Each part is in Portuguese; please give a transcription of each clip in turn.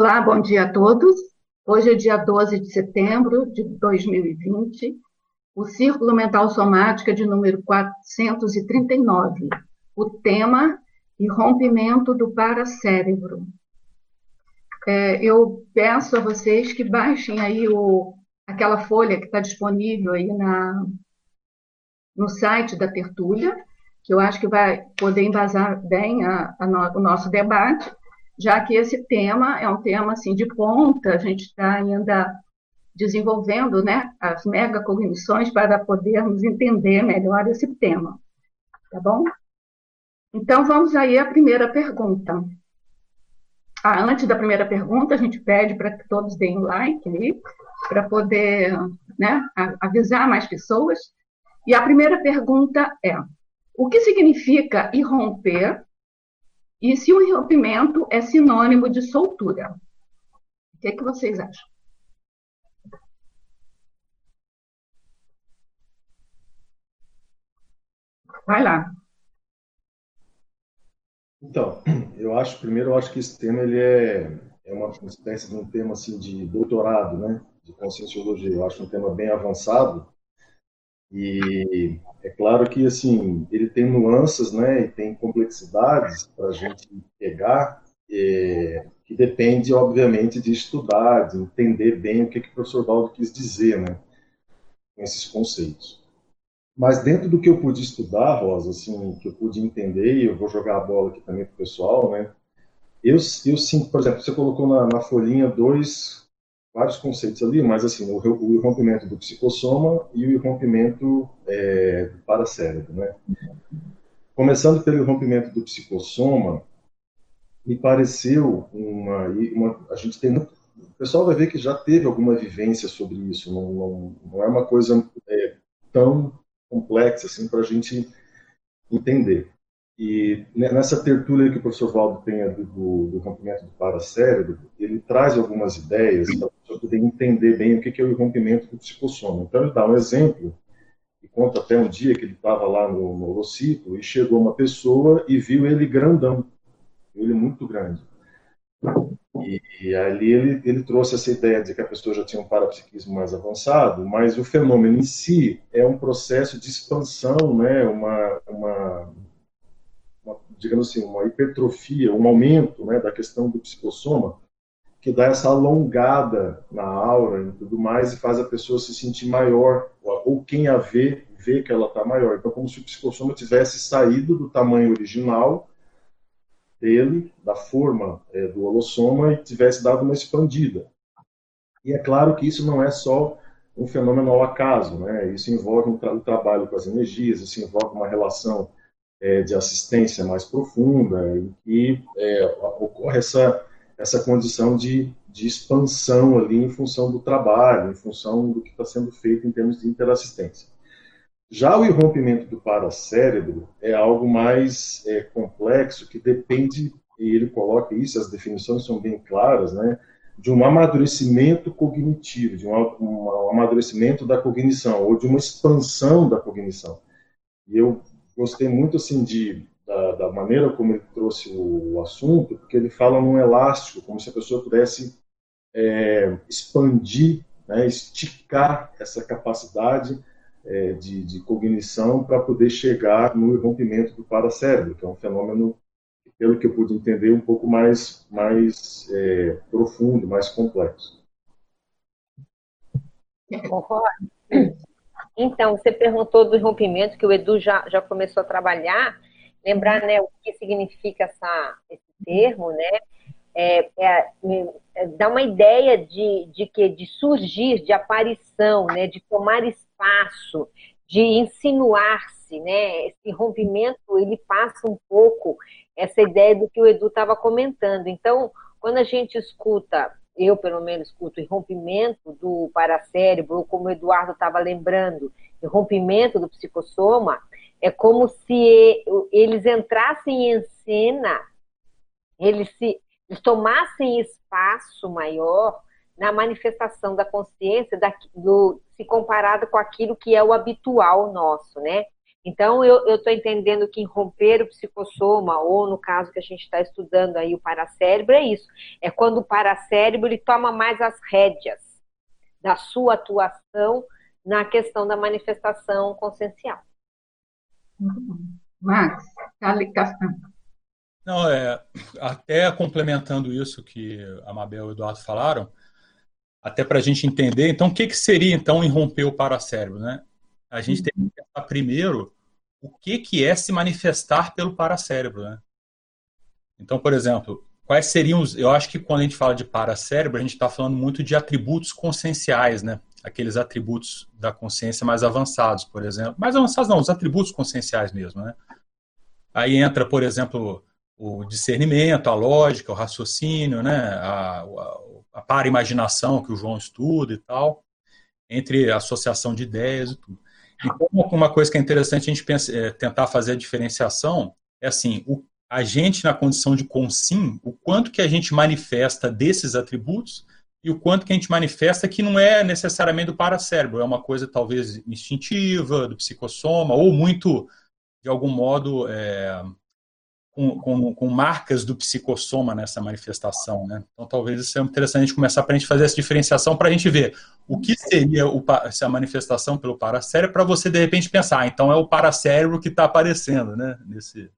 Olá, bom dia a todos. Hoje é dia 12 de setembro de 2020, o Círculo Mental Somática de número 439. O tema, rompimento do paracérebro. É, eu peço a vocês que baixem aí o, aquela folha que está disponível aí na, no site da Tertúlia, que eu acho que vai poder embasar bem a, a no, o nosso debate, já que esse tema é um tema assim de ponta, a gente está ainda desenvolvendo né, as megacognições para podermos entender melhor esse tema. Tá bom? Então, vamos aí à primeira pergunta. Ah, antes da primeira pergunta, a gente pede para que todos deem like aí, para poder né, avisar mais pessoas. E a primeira pergunta é: o que significa irromper e se o irrompimento é sinônimo de soltura? O que, é que vocês acham? Vai lá. Então, eu acho, primeiro, eu acho que esse tema ele é, é uma espécie de um tema assim de doutorado, né, de conscienciologia. Eu acho um tema bem avançado e é claro que assim ele tem nuances, né, e tem complexidades para a gente pegar, é, que depende, obviamente, de estudar, de entender bem o que, que o professor Valdo quis dizer, né, com esses conceitos. Mas dentro do que eu pude estudar, Rosa, assim, que eu pude entender, e eu vou jogar a bola aqui também para o pessoal, né? Eu, eu sinto, por exemplo, você colocou na, na folhinha dois, vários conceitos ali, mas assim, o, o rompimento do psicossoma e o rompimento é, do paracérebro, né? Começando pelo rompimento do psicossoma, me pareceu uma, uma a gente tem muito, o pessoal vai ver que já teve alguma vivência sobre isso, não, não, não é uma coisa é, tão complexa assim para a gente entender. E nessa tertúlia que o professor Valdo tem do, do rompimento do paracérebro, ele traz algumas ideias poder entender bem o que é o rompimento do psicossoma. Então ele dá um exemplo e conta até um dia que ele estava lá no, no e chegou uma pessoa e viu ele grandão, ele muito grande. E, e, ali ele, ele trouxe essa ideia de que a pessoa já tinha um parapsiquismo mais avançado, mas o fenômeno em si é um processo de expansão, né, uma, uma, uma digamos assim, uma hipertrofia, um aumento né, da questão do psicossoma, que dá essa alongada na aura e tudo mais e faz a pessoa se sentir maior, ou quem a vê, vê que ela está maior. Então, como se o psicossoma tivesse saído do tamanho original dele, da forma é, do holossoma, e tivesse dado uma expandida. E é claro que isso não é só um fenômeno ao acaso, né? isso envolve um, tra um trabalho com as energias, isso envolve uma relação é, de assistência mais profunda, em que é, ocorre essa, essa condição de, de expansão ali em função do trabalho, em função do que está sendo feito em termos de interassistência. Já o irrompimento do paracérebro é algo mais é, complexo, que depende, e ele coloca isso, as definições são bem claras, né, de um amadurecimento cognitivo, de um, um amadurecimento da cognição, ou de uma expansão da cognição. E eu gostei muito assim de, da, da maneira como ele trouxe o, o, assunto, porque ele fala num elástico, como se a pessoa pudesse é, expandir, né, esticar essa capacidade é, de, de, cognição para poder chegar no rompimento do paracérebro, que é um fenômeno, pelo que eu pude entender, um pouco mais, mais é, profundo, mais complexo. Então, você perguntou do rompimento, que o Edu já, já começou a trabalhar. Lembrar né, o que significa essa, esse termo, né? É, é, é, dá uma ideia de, de que de surgir, de aparição, né, de tomar espaço, de insinuar-se, né? Esse rompimento, ele passa um pouco essa ideia do que o Edu estava comentando. Então, quando a gente escuta, eu pelo menos escuto, rompimento do paracérebro, ou como o Eduardo estava lembrando, rompimento do psicossoma, é como se eles entrassem em cena, eles se eles tomassem espaço maior na manifestação da consciência da, do, se comparado com aquilo que é o habitual nosso, né? Então, eu estou entendendo que romper o psicossoma, ou no caso que a gente está estudando aí, o paracérebro, é isso. É quando o paracérebro ele toma mais as rédeas da sua atuação na questão da manifestação consciencial. Max, tá Não, é, até complementando isso que a Mabel e o Eduardo falaram, até para a gente entender, então, o que, que seria, então, irromper o paracérebro, né? A gente tem que pensar primeiro o que, que é se manifestar pelo paracérebro, né? Então, por exemplo, quais seriam os... Eu acho que quando a gente fala de paracérebro, a gente está falando muito de atributos conscienciais, né? Aqueles atributos da consciência mais avançados, por exemplo. Mais avançados não, os atributos conscienciais mesmo, né? Aí entra, por exemplo, o discernimento, a lógica, o raciocínio, né? A, a, a para-imaginação que o João estuda e tal, entre associação de ideias e tudo. Então, uma coisa que é interessante a gente pensa, é, tentar fazer a diferenciação é assim, o, a gente na condição de consim, o quanto que a gente manifesta desses atributos e o quanto que a gente manifesta que não é necessariamente do paracérebro, é uma coisa talvez instintiva, do psicossoma, ou muito, de algum modo, é, com, com, com, marcas do psicossoma nessa manifestação. Né? Então, talvez isso seja interessante a gente começar para a gente fazer essa diferenciação para a gente ver o que seria o, essa manifestação pelo paracérebro para você, de repente, pensar, ah, então é o paracérebro que está aparecendo. Né? Nesse...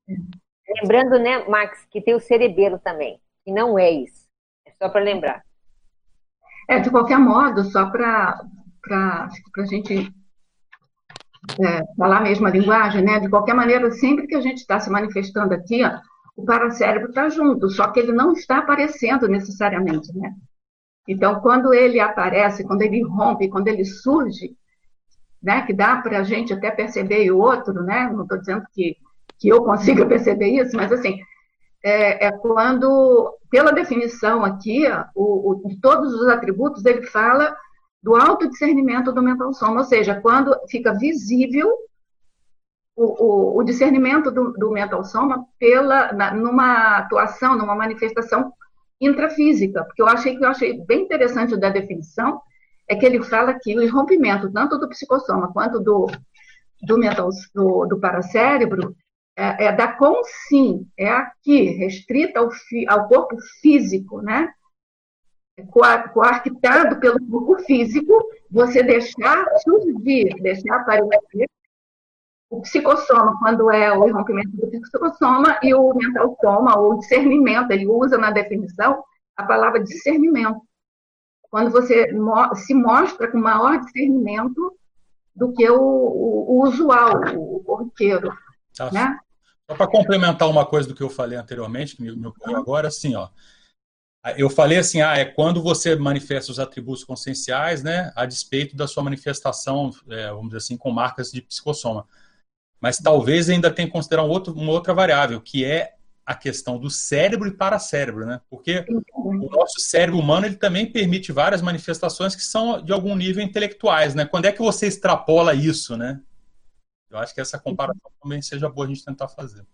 Lembrando, né, Max, que tem o cerebelo também, que não é isso. É só para lembrar. É, de qualquer modo, só para a gente é, falar a mesma linguagem, né? De qualquer maneira, sempre que a gente está se manifestando aqui, ó, o paracérebro está junto, só que ele não está aparecendo necessariamente, né? Então, quando ele aparece, quando ele rompe, quando ele surge, né? Que dá para a gente até perceber o outro, né? Não estou dizendo que, que eu consiga perceber isso, mas assim, é, é quando, pela definição aqui, o, o, de todos os atributos, ele fala do autodiscernimento do mental soma, ou seja, quando fica visível o, o, o discernimento do, do, mental soma pela, na, numa atuação, numa manifestação intrafísica, porque eu achei que eu achei bem interessante da definição, é que ele fala que o rompimento tanto do psicossoma quanto do, do mental, do, do paracérebro, é, é da consim, é aqui, restrita ao, fi, ao corpo físico, né? coartado pelo corpo físico, você deixar surgir, deixar aparecer o psicossoma, quando é o rompimento do psicossoma, e o mental soma, ou discernimento, ele usa na definição a palavra discernimento. Quando você se mostra com maior discernimento do que o, o, o usual, o corriqueiro. Tá. Né? Só para complementar uma coisa do que eu falei anteriormente, que me, me ocorreu agora, assim, ó, eu falei assim, ah, é quando você manifesta os atributos conscienciais, né, a despeito da sua manifestação, é, vamos dizer assim, com marcas de psicossoma. Mas talvez ainda tenha que considerar um outro, uma outra variável, que é a questão do cérebro e paracérebro, né? Porque o nosso cérebro humano ele também permite várias manifestações que são de algum nível intelectuais, né? Quando é que você extrapola isso, né? Eu acho que essa comparação também seja boa a gente tentar fazer.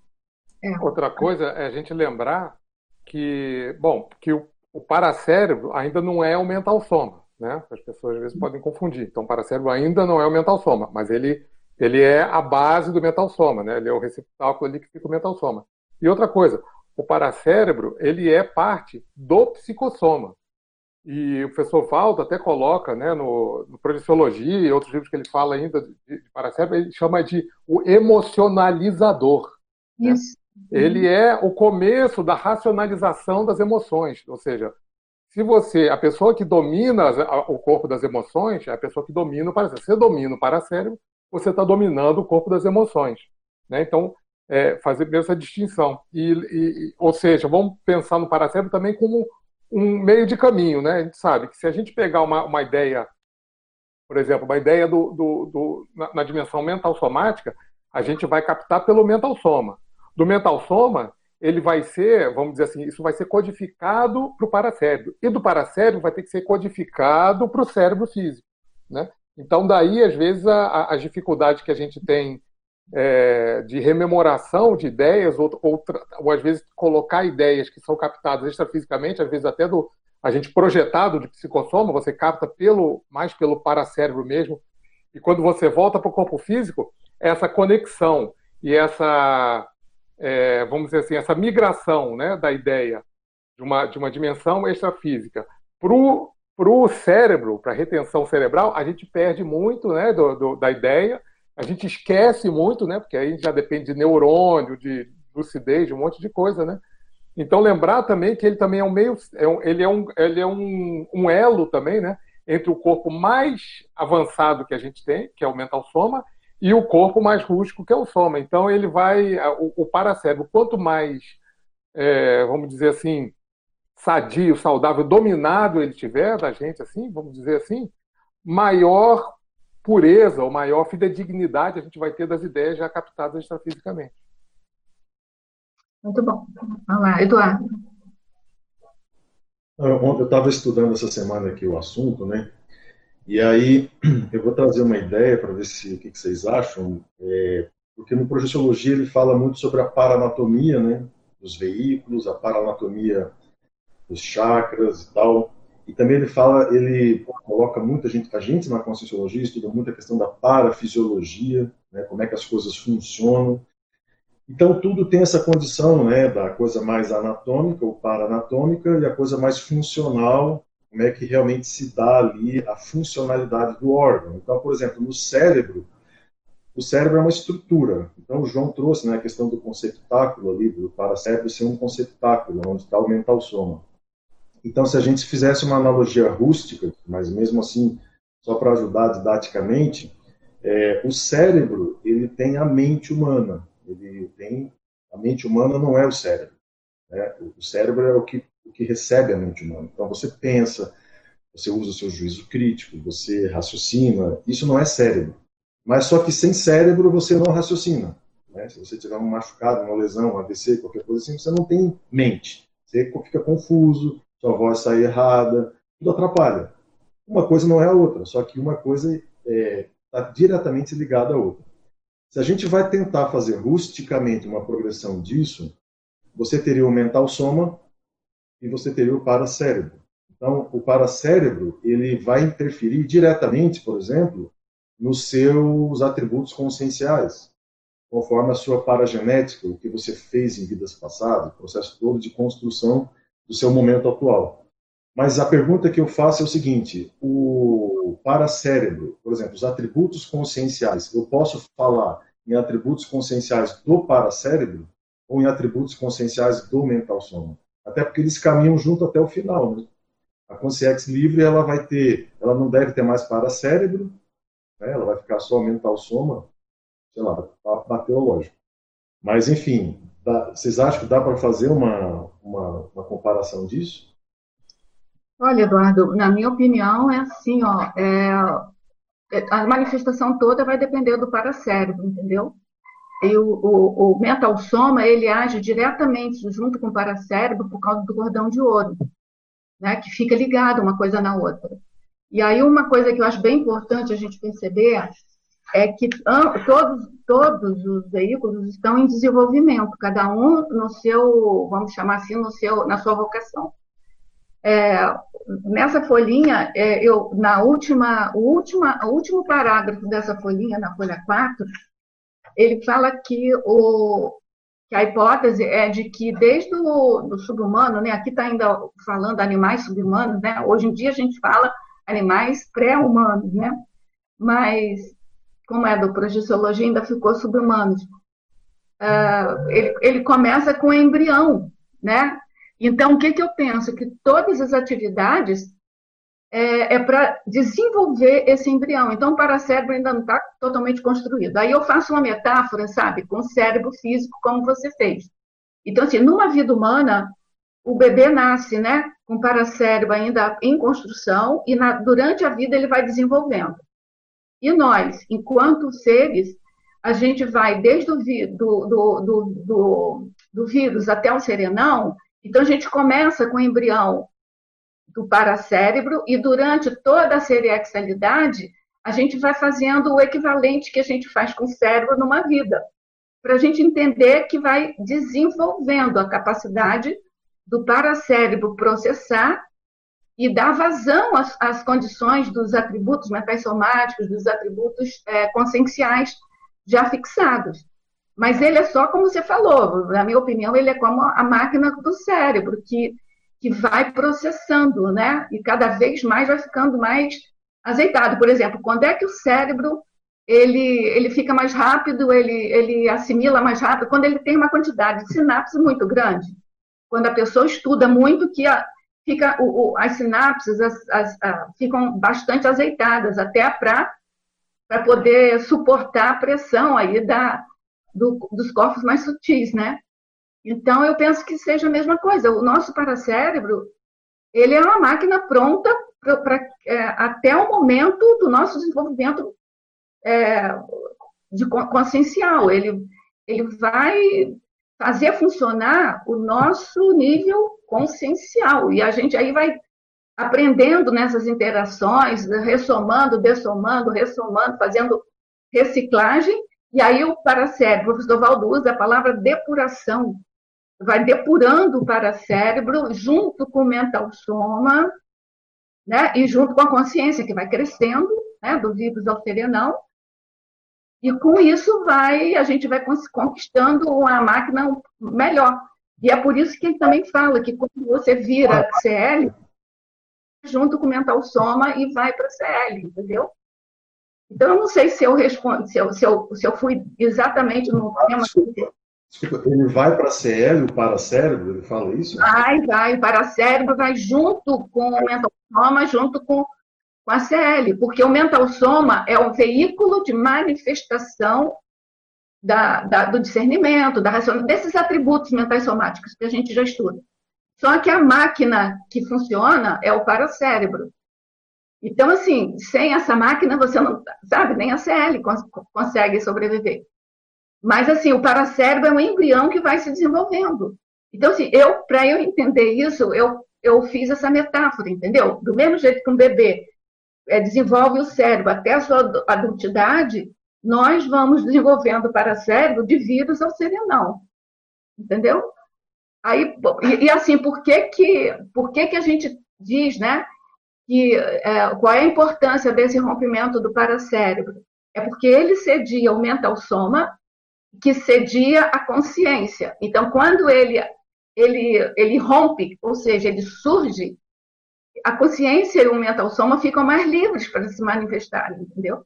É. Outra coisa é a gente lembrar que, bom, que o, o paracérebro ainda não é o mental soma, né? As pessoas às vezes podem confundir. Então, o paracérebro ainda não é o mental soma, mas ele, ele é a base do mental soma, né? Ele é o receptáculo ali que fica o mental soma. E outra coisa, o paracérebro, ele é parte do psicossoma. E o professor Valdo até coloca, né, no, no Projeciologia e outros livros que ele fala ainda de, de paracérebro, ele chama de o emocionalizador. Né? Isso. Né? ele é o começo da racionalização das emoções. Ou seja, se você, a pessoa que domina o corpo das emoções, é a pessoa que domina o paracérebro. Você domina o paracérebro, você está dominando o corpo das emoções. Né? Então, é, fazer essa distinção. E, e, ou seja, vamos pensar no paracérebro também como um meio de caminho. Né? A gente sabe que se a gente pegar uma, uma ideia, por exemplo, uma ideia do, do, do na, na dimensão mental somática, a gente vai captar pelo mental soma do mental soma, ele vai ser, vamos dizer assim, isso vai ser codificado para o paracérebro. E do paracérebro vai ter que ser codificado para o cérebro físico. Né? Então, daí, às vezes, a, a dificuldade que a gente tem é, de rememoração de ideias, ou, ou, ou, às vezes colocar ideias que são captadas extrafisicamente, às vezes até do a gente projetado de psicossoma, você capta pelo mais pelo paracérebro mesmo, e quando você volta para o corpo físico, essa conexão e essa, é, vamos dizer assim, essa migração né, da ideia de uma, de uma dimensão extrafísica para o cérebro, para a retenção cerebral, a gente perde muito né, do, do, da ideia, a gente esquece muito, né, porque aí já depende de neurônio, de lucidez, de um monte de coisa, né? Então lembrar também que ele também é um meio, é um, ele é, um, ele é um, um elo também, né, entre o corpo mais avançado que a gente tem, que é o mental soma, e o corpo mais rústico, que é o soma. Então ele vai, o, o paracérebro, quanto mais, é, vamos dizer assim, sadio, saudável, dominado ele tiver da gente, assim, vamos dizer assim, maior pureza ou maior fidedignidade a gente vai ter das ideias já captadas extrafisicamente. Muito bom. Vamos lá, Eduardo. Eu estava estudando essa semana aqui o assunto, né? E aí eu vou trazer uma ideia para ver se o que, que vocês acham, é, porque no Projeciologia ele fala muito sobre a paranatomia, né? Dos veículos, a paranatomia dos chakras e tal. E também ele fala, ele coloca muita gente, a gente na Conscienciologia estuda muito a questão da parafisiologia, né, como é que as coisas funcionam. Então tudo tem essa condição, né, da coisa mais anatômica ou paranatômica e a coisa mais funcional, como é que realmente se dá ali a funcionalidade do órgão. Então, por exemplo, no cérebro, o cérebro é uma estrutura. Então, o João trouxe né, a questão do conceptáculo ali, do paracérebro ser um conceptáculo, onde está o mental soma. Então, se a gente fizesse uma analogia rústica, mas mesmo assim, só para ajudar didaticamente, é, o cérebro ele tem a mente humana. Ele tem a mente humana não é o cérebro. Né? O cérebro é o que, o que recebe a mente humana. Então, você pensa, você usa o seu juízo crítico, você raciocina. Isso não é cérebro. Mas só que sem cérebro você não raciocina. Né? Se você tiver um machucado, uma lesão, um AVC, qualquer coisa assim, você não tem mente. Você fica confuso, sua voz sai errada, tudo atrapalha. Uma coisa não é a outra, só que uma coisa está é, tá diretamente ligada à outra. Se a gente vai tentar fazer rusticamente uma progressão disso, você teria o mental soma e você teria o paracérebro. Então, o paracérebro ele vai interferir diretamente, por exemplo, nos seus atributos conscienciais, conforme a sua paragenética, o que você fez em vidas passadas, o processo todo de construção do seu momento atual. Mas a pergunta que eu faço é o seguinte: o paracérebro, por exemplo, os atributos conscienciais, eu posso falar em atributos conscienciais do paracérebro ou em atributos conscienciais do mental soma? Até porque eles caminham junto até o final. Né? A consciência livre ela vai ter, ela não deve ter mais paracérebro, né? ela vai ficar só mental soma, sei lá, bateu lógico. Mas enfim, Dá, vocês acham que dá para fazer uma, uma, uma, comparação disso? Olha, Eduardo, na minha opinião é assim, ó, é, é a manifestação toda vai depender do paracérebro, entendeu? E o, o, o mental soma, ele age diretamente junto com o paracérebro por causa do cordão de ouro, né, que fica ligado uma coisa na outra. E aí uma coisa que eu acho bem importante a gente perceber é que todos, todos os veículos estão em desenvolvimento, cada um no seu, vamos chamar assim, no seu, na sua vocação. É, nessa folhinha, é, eu, na última, o, última, o último parágrafo dessa folhinha, na folha 4, ele fala que, o, que a hipótese é de que desde o subhumano, né, aqui está ainda falando animais subhumanos, né, hoje em dia a gente fala animais pré-humanos, né, mas como é do projeciologia, ainda ficou subhumanos. Uh, ele, ele, começa com embrião, né? Então, o que, que eu penso? Que todas as atividades é, é para desenvolver esse embrião. Então, o paracérebro ainda não está totalmente construído. Aí eu faço uma metáfora, sabe, com o cérebro físico, como você fez. Então, assim, numa vida humana, o bebê nasce, né, com o paracérebro ainda em construção e na, durante a vida ele vai desenvolvendo. E nós, enquanto seres, a gente vai desde o do, do, do, do, vírus até o serenão, então a gente começa com o embrião do paracérebro e durante toda a seriexualidade a gente vai fazendo o equivalente que a gente faz com o cérebro numa vida, para a gente entender que vai desenvolvendo a capacidade do paracérebro processar e dá vazão às, às condições dos atributos mentais somáticos, dos atributos é, conscienciais, já fixados. Mas ele é só como você falou, na minha opinião, ele é como a máquina do cérebro, que, que vai processando, né? E cada vez mais vai ficando mais azeitado. Por exemplo, quando é que o cérebro ele, ele fica mais rápido, ele, ele assimila mais rápido, quando ele tem uma quantidade de sinapses muito grande. Quando a pessoa estuda muito, que a, fica, o, o, as sinapses as, as, ficam bastante azeitadas, até para poder suportar a pressão aí da, do, dos corpos mais sutis, né? Então, eu penso que seja a mesma coisa. O nosso paracérebro, ele é uma máquina pronta para é, até o momento do nosso desenvolvimento é, de consciencial. Ele, ele vai fazer funcionar o nosso nível consciencial. E a gente aí vai aprendendo nessas interações, ressomando, dessomando, ressomando, fazendo reciclagem. E aí o paracérebro, o professor Valdo usa a palavra depuração, vai depurando o paracérebro junto com o mental soma, né, e junto com a consciência que vai crescendo, né, do vírus ao serenão, e com isso vai a gente vai conquistando uma máquina melhor. E é por isso que ele também fala que quando você vira CL, junto com o mental soma e vai para CL, entendeu? Então, eu não sei se eu respondo, se eu, se eu, se eu fui exatamente no tema. Desculpa, ele vai para CL, o paracérebro, ele fala isso? Vai, vai, o paracérebro vai junto com o mental soma, junto com, com a CL, porque o mental soma é o veículo de manifestação da, da, do discernimento, da raciocínio, desses atributos mentais somáticos que a gente já estuda. Só que a máquina que funciona é o paracérebro. Então, assim, sem essa máquina, você não, sabe, nem a CL cons consegue sobreviver. Mas, assim, o paracérebro é um embrião que vai se desenvolvendo. Então, assim, eu, para eu entender isso, eu, eu fiz essa metáfora, entendeu? Do mesmo jeito que um bebê é, desenvolve o cérebro até a sua adultidade, nós vamos desenvolvendo o paracérebro de vírus ao serenal. Entendeu? Aí, e, e assim, por que que, por que que a gente diz, né? que é, qual é a importância desse rompimento do paracérebro? É porque ele cedia o mental soma, que cedia a consciência. Então, quando ele, ele, ele rompe, ou seja, ele surge, a consciência e o mental soma ficam mais livres para se manifestarem, entendeu?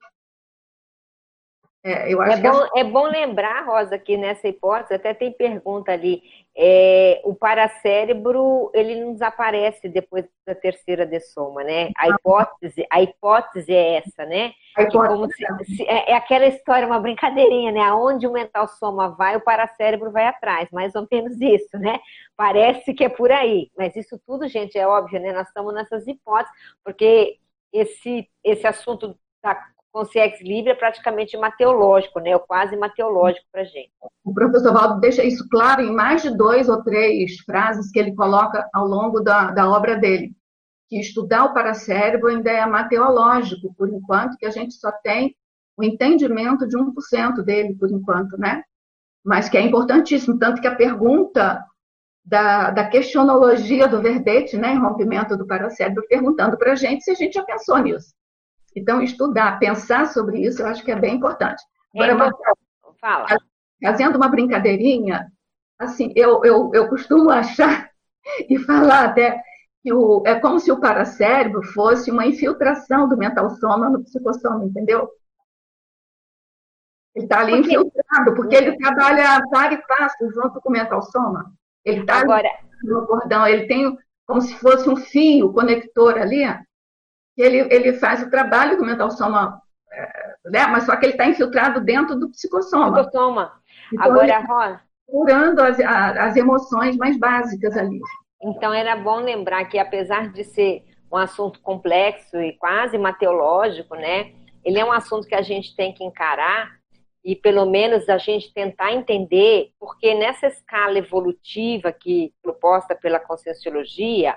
É, eu acho é, bom, que... é bom lembrar, Rosa, que nessa hipótese, até tem pergunta ali, é, o paracérebro, ele não desaparece depois da terceira dessoma, né? A hipótese, a hipótese é essa, né? Hipótese, se, se, é, é, aquela história, uma brincadeirinha, né? Aonde o mental soma vai, o paracérebro vai atrás, mais ou menos isso, né? Parece que é por aí, mas isso tudo, gente, é óbvio, né? Nós estamos nessas hipóteses, porque esse, esse assunto da consciência livre é praticamente mateológico, né? É quase mateológico para a gente. O professor Valdo deixa isso claro em mais de dois ou três frases que ele coloca ao longo da, da obra dele. Que estudar o paracérebro ainda é mateológico, por enquanto, que a gente só tem o entendimento de 1% dele, por enquanto, né? Mas que é importantíssimo, tanto que a pergunta da, da questionologia do Verdete, né, em rompimento do paracérebro, perguntando para a gente se a gente já pensou nisso. Então, estudar, pensar sobre isso, eu acho que é bem importante. Agora, é, fala. Fazendo uma brincadeirinha, assim, eu, eu, eu costumo achar e falar até que o, é como se o paracérebro fosse uma infiltração do mental soma no psicossoma, entendeu? Ele está ali porque... infiltrado, porque ele trabalha par e passo junto com o mental soma. Ele está Agora... no cordão, ele tem como se fosse um fio conector ali, ele, ele faz o trabalho do mental soma, é, né? mas só que ele está infiltrado dentro do psicossoma. Psicossoma. Então, Agora, Rosa. Curando as, as emoções mais básicas ali. Então, era bom lembrar que, apesar de ser um assunto complexo e quase mateológico, né? Ele é um assunto que a gente tem que encarar e, pelo menos, a gente tentar entender, porque nessa escala evolutiva que proposta pela Conscienciologia,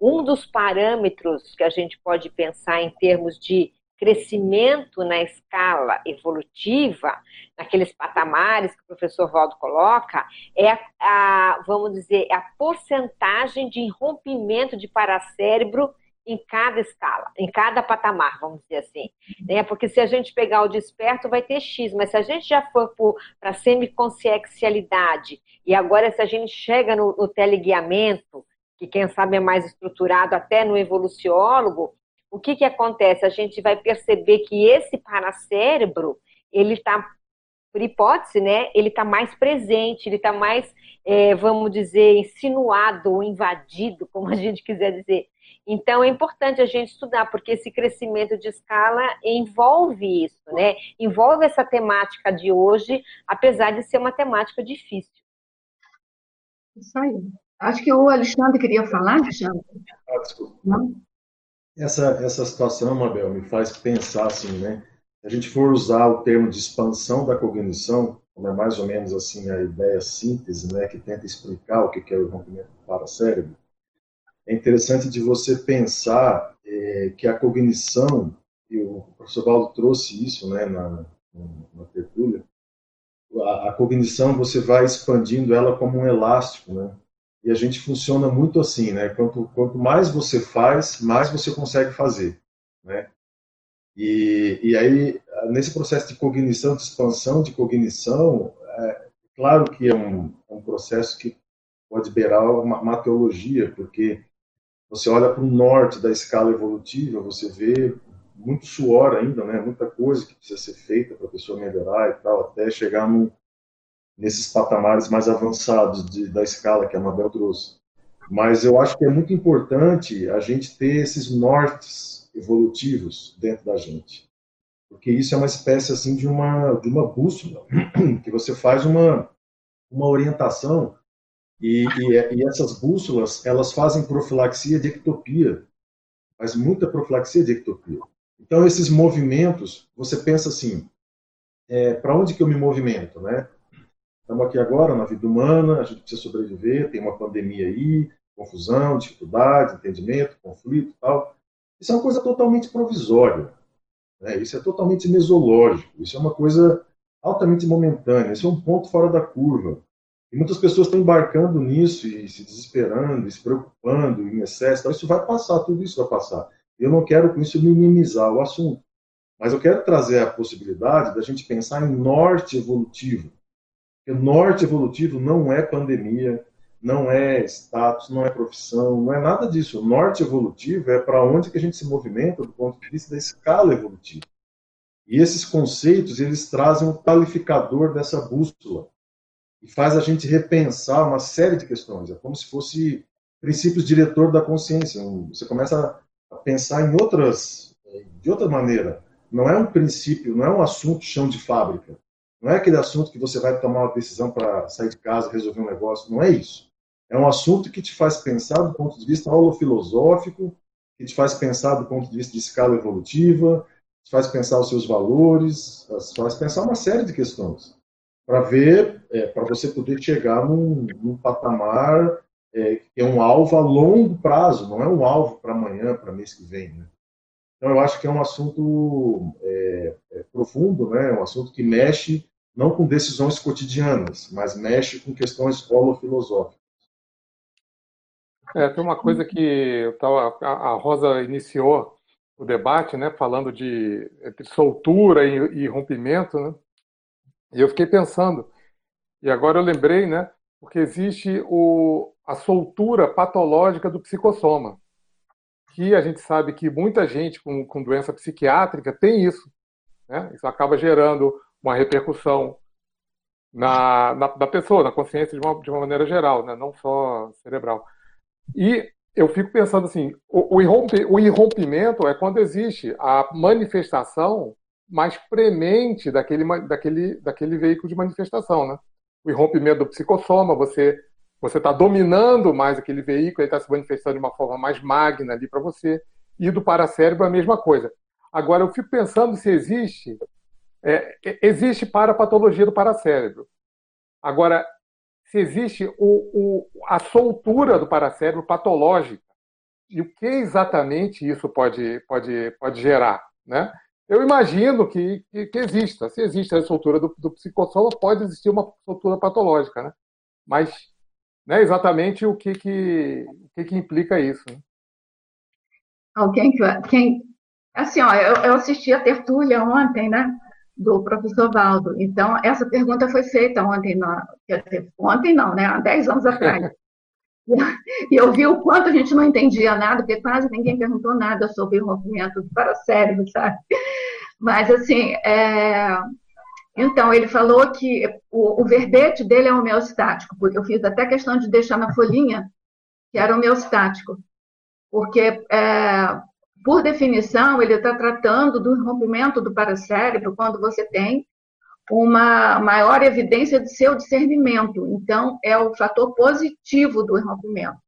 um dos parâmetros que a gente pode pensar em termos de crescimento na escala evolutiva, naqueles patamares que o professor Valdo coloca, é a, a, vamos dizer, a porcentagem de rompimento de paracérebro em cada escala, em cada patamar, vamos dizer assim. Né? Porque se a gente pegar o desperto, vai ter X, mas se a gente já for para a semiconsciencialidade, e agora se a gente chega no, no teleguiamento, que quem sabe é mais estruturado até no evoluciólogo, o que, que acontece? A gente vai perceber que esse paracérebro, ele está, por hipótese, né, ele está mais presente, ele está mais, é, vamos dizer, insinuado ou invadido, como a gente quiser dizer. Então, é importante a gente estudar, porque esse crescimento de escala envolve isso, né? Envolve essa temática de hoje, apesar de ser uma temática difícil. Isso aí. Acho que o Alexandre queria falar, Alexandre. Ah, desculpa. Não? Essa, essa situação, Mabel, me faz pensar assim, né? Se a gente for usar o termo de expansão da cognição, como é mais ou menos assim a ideia síntese, né, que tenta explicar o que é o rompimento do paracérebro, é interessante de você pensar é, que a cognição, e o professor Valdo trouxe isso né, na, na tertúlia, a, a, cognição você vai expandindo ela como um elástico, né? E a gente funciona muito assim, né? Quanto, quanto mais você faz, mais você consegue fazer, né? E, e aí, nesse processo de cognição, de expansão de cognição, é claro que é um, é um processo que pode beirar uma, uma teologia, porque você olha para o norte da escala evolutiva, você vê muito suor ainda, né? Muita coisa que precisa ser feita para a pessoa melhorar e tal, até chegar no, nesses patamares mais avançados de, da escala que a Mabel trouxe. Mas eu acho que é muito importante a gente ter esses nortes evolutivos dentro da gente, porque isso é uma espécie assim de uma de uma bússola que você faz uma uma orientação e, e, e essas bússolas elas fazem profilaxia de ectopia, faz muita profilaxia de ectopia. Então esses movimentos, você pensa assim, é, para onde que eu me movimento, né? Estamos aqui agora na vida humana, a gente precisa sobreviver, tem uma pandemia aí, confusão, dificuldade, entendimento, conflito tal. Isso é uma coisa totalmente provisória. Né? Isso é totalmente mesológico. Isso é uma coisa altamente momentânea. Isso é um ponto fora da curva. E muitas pessoas estão embarcando nisso e se desesperando, e se preocupando em excesso. Então, isso vai passar, tudo isso vai passar. Eu não quero com isso minimizar o assunto. Mas eu quero trazer a possibilidade da gente pensar em norte evolutivo. Porque norte evolutivo não é pandemia, não é status, não é profissão, não é nada disso. O norte evolutivo é para onde que a gente se movimenta do ponto de vista da escala evolutiva. E esses conceitos, eles trazem um qualificador dessa bússola e faz a gente repensar uma série de questões. É como se fosse princípios diretor da consciência. Você começa a pensar em outras, de outra maneira. Não é um princípio, não é um assunto chão de fábrica. Não é aquele assunto que você vai tomar uma decisão para sair de casa, resolver um negócio. Não é isso. É um assunto que te faz pensar do ponto de vista holofilosófico, que te faz pensar do ponto de vista de escala evolutiva, te faz pensar os seus valores, te faz pensar uma série de questões para ver, é, para você poder chegar num, num patamar é, que é um alvo a longo prazo, não é um alvo para amanhã, para mês que vem. Né? Então, eu acho que é um assunto é, é, profundo, né? um assunto que mexe não com decisões cotidianas, mas mexe com questões holofilosóficas. É, tem uma coisa que a Rosa iniciou o debate, né, falando de soltura e, e rompimento, né? E eu fiquei pensando, e agora eu lembrei, né, porque existe o, a soltura patológica do psicossoma que a gente sabe que muita gente com, com doença psiquiátrica tem isso. Né? Isso acaba gerando uma repercussão na, na, da pessoa, na consciência de uma, de uma maneira geral, né? não só cerebral. E eu fico pensando assim, o, o, irrompe, o irrompimento é quando existe a manifestação mais premente daquele, daquele, daquele veículo de manifestação. Né? O irrompimento do psicossoma, você você está dominando mais aquele veículo, ele está se manifestando de uma forma mais magna ali para você. E do paracérebro a mesma coisa. Agora, eu fico pensando se existe. É, existe parapatologia do paracérebro. Agora, se existe o, o, a soltura do paracérebro patológica. E o que exatamente isso pode, pode, pode gerar? Né? Eu imagino que, que, que exista. Se existe a soltura do, do psicossoma, pode existir uma soltura patológica. Né? Mas né, exatamente o que, que, o que, que implica isso. Né? alguém que. Quem, assim, ó, eu, eu assisti a tertúlia ontem, né? Do professor Valdo. Então, essa pergunta foi feita ontem, na, quer dizer, ontem não, né? Há 10 anos atrás. E eu vi o quanto a gente não entendia nada, porque quase ninguém perguntou nada sobre o movimento do paracérebro, sabe? Mas, assim, é... então, ele falou que o, o, verbete dele é homeostático, porque eu fiz até questão de deixar na folhinha que era homeostático, porque, é... por definição, ele está tratando do rompimento do paracérebro quando você tem uma maior evidência de seu discernimento. Então, é o fator positivo do rompimento.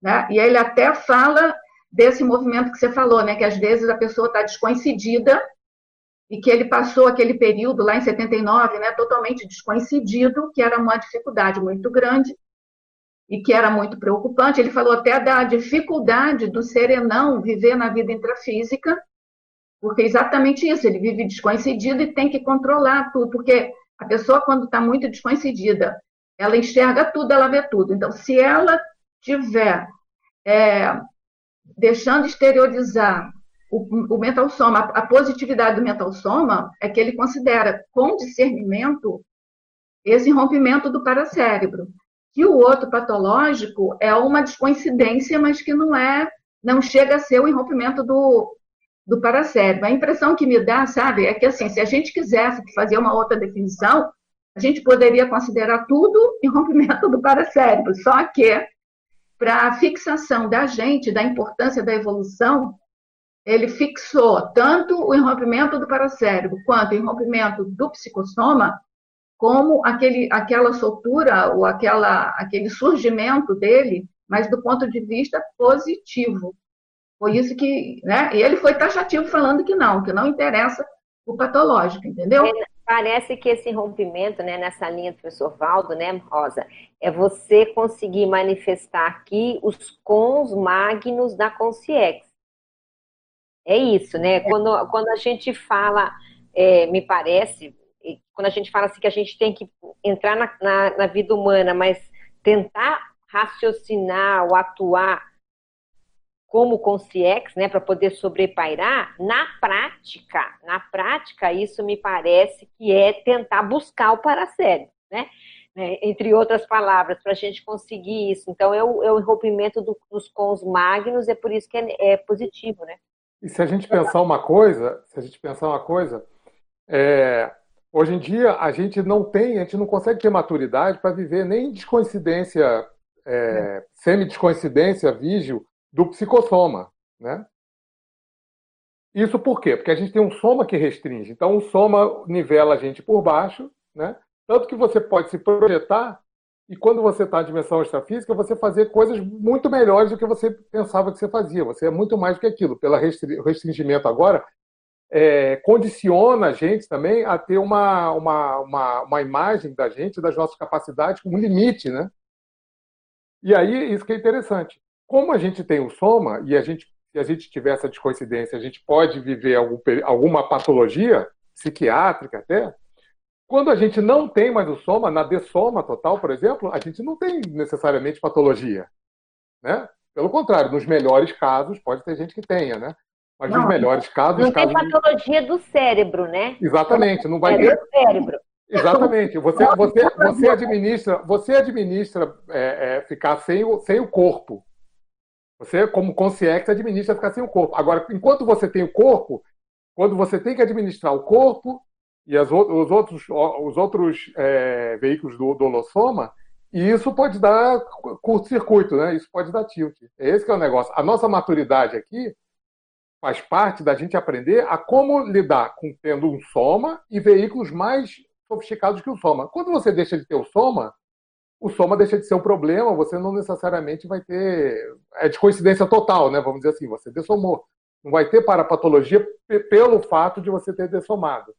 Né? E ele até fala desse movimento que você falou, né? que às vezes a pessoa está descoincidida e que ele passou aquele período lá em 79, né, totalmente descoincidido, que era uma dificuldade muito grande e que era muito preocupante. Ele falou até da dificuldade do serenão viver na vida intrafísica, porque é exatamente isso, ele vive descoincidido e tem que controlar tudo, porque a pessoa, quando está muito descoincidida, ela enxerga tudo, ela vê tudo. Então, se ela tiver é, deixando exteriorizar o, o mental soma, a, a positividade do mental soma é que ele considera com discernimento esse rompimento do paracérebro. Que o outro patológico é uma descoincidência, mas que não é, não chega a ser o rompimento do, do paracérebro. A impressão que me dá, sabe, é que assim, se a gente quisesse fazer uma outra definição, a gente poderia considerar tudo rompimento do paracérebro, só que para a fixação da gente, da importância da evolução, ele fixou tanto o rompimento do paracérebro quanto o rompimento do psicossoma como aquele, aquela soltura ou aquela, aquele surgimento dele, mas do ponto de vista positivo. Foi isso que, né? E ele foi taxativo falando que não, que não interessa o patológico, entendeu? É, parece que esse rompimento, né, nessa linha do professor Valdo, né, Rosa, é você conseguir manifestar aqui os cons magnos da consciência. É isso, né? É. Quando, quando a gente fala, é, me parece, quando a gente fala assim que a gente tem que entrar na, na, na vida humana, mas tentar raciocinar ou atuar como consciex, né, para poder sobrepairar, na prática, na prática, isso me parece que é tentar buscar o paracérebro, né? né? Entre outras palavras, para a gente conseguir isso. Então, é o, é o do, dos cons magnos, é por isso que é, é, positivo, né? E se a gente pensar uma coisa, se a gente pensar uma coisa, é, hoje em dia a gente não tem, a gente não consegue ter maturidade para viver nem descoincidência, é, semi-descoincidência, vígio, do psicossoma, né? Isso por quê? Porque a gente tem um soma que restringe. Então, o soma nivela a gente por baixo, né? Tanto que você pode se projetar e quando você está na dimensão extrafísica, você fazer coisas muito melhores do que você pensava que você fazia. Você é muito mais do que aquilo. Pelo restringimento agora, é, condiciona a gente também a ter uma, uma, uma, uma imagem da gente, das nossas capacidades, com um limite, né? E aí, isso que é interessante. Como a gente tem o soma, e a gente, se a gente tiver essa descoincidência, a gente pode viver algum, alguma patologia, psiquiátrica até, quando a gente não tem mais o soma, na dessoma total, por exemplo, a gente não tem necessariamente patologia. Né? Pelo contrário, nos melhores casos, pode ter gente que tenha, né? Mas não, nos melhores casos. Não tem casos patologia do cérebro, né? Exatamente, não vai é ter. Do cérebro. Exatamente. Você, você, você administra, você administra é, é, ficar sem o, sem o corpo. Você, como consciência, administra ficar sem o corpo. Agora, enquanto você tem o corpo, quando você tem que administrar o corpo e as, os outros, os outros é, veículos do, do holossoma, isso pode dar curto-circuito, né? Isso pode dar tilt. É esse que é o negócio. A nossa maturidade aqui faz parte da gente aprender a como lidar com tendo um soma e veículos mais sofisticados que o soma. Quando você deixa de ter o soma, o soma deixa de ser um problema, você não necessariamente vai ter. É de coincidência total, né? Vamos dizer assim, você dessomou. Não vai ter parapatologia pelo fato de você ter dessomado.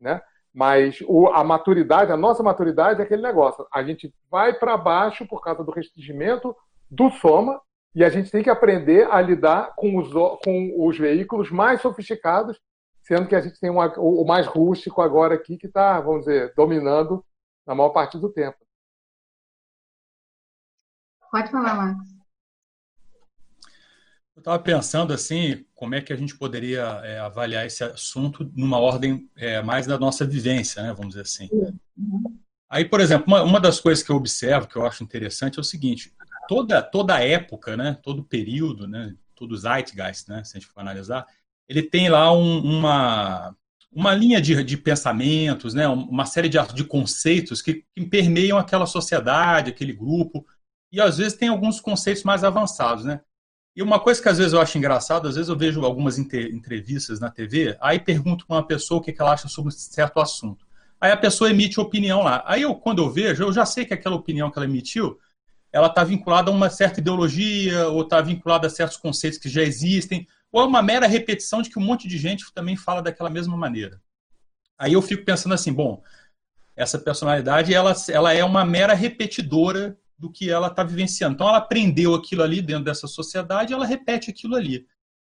Né? Mas o, a maturidade, a nossa maturidade é aquele negócio. A gente vai para baixo por causa do restringimento do soma e a gente tem que aprender a lidar com os, com os veículos mais sofisticados, sendo que a gente tem uma, o mais rústico agora aqui que está, vamos dizer, dominando na maior parte do tempo. Pode falar, Marcos. Eu estava pensando assim, como é que a gente poderia é, avaliar esse assunto numa ordem é, mais da nossa vivência, né, vamos dizer assim. Uhum. Aí, por exemplo, uma, uma, das coisas que eu observo, que eu acho interessante, é o seguinte: toda toda época, né, todo período, né, todo zeitgeist, né, se a gente for analisar, ele tem lá um, uma uma linha de, de pensamentos, né, uma série de, de conceitos que, que permeiam aquela sociedade, aquele grupo, e às vezes tem alguns conceitos mais avançados, né? E uma coisa que às vezes eu acho engraçado, às vezes eu vejo algumas entrevistas na TV, aí pergunto para uma pessoa o que ela acha sobre certo assunto. Aí a pessoa emite opinião lá. Aí eu, quando eu vejo, eu já sei que aquela opinião que ela emitiu, ela está vinculada a uma certa ideologia, ou está vinculada a certos conceitos que já existem, ou é uma mera repetição de que um monte de gente também fala daquela mesma maneira. Aí eu fico pensando assim, bom, essa personalidade ela, ela é uma mera repetidora do que ela está vivenciando. Então ela aprendeu aquilo ali dentro dessa sociedade ela repete aquilo ali.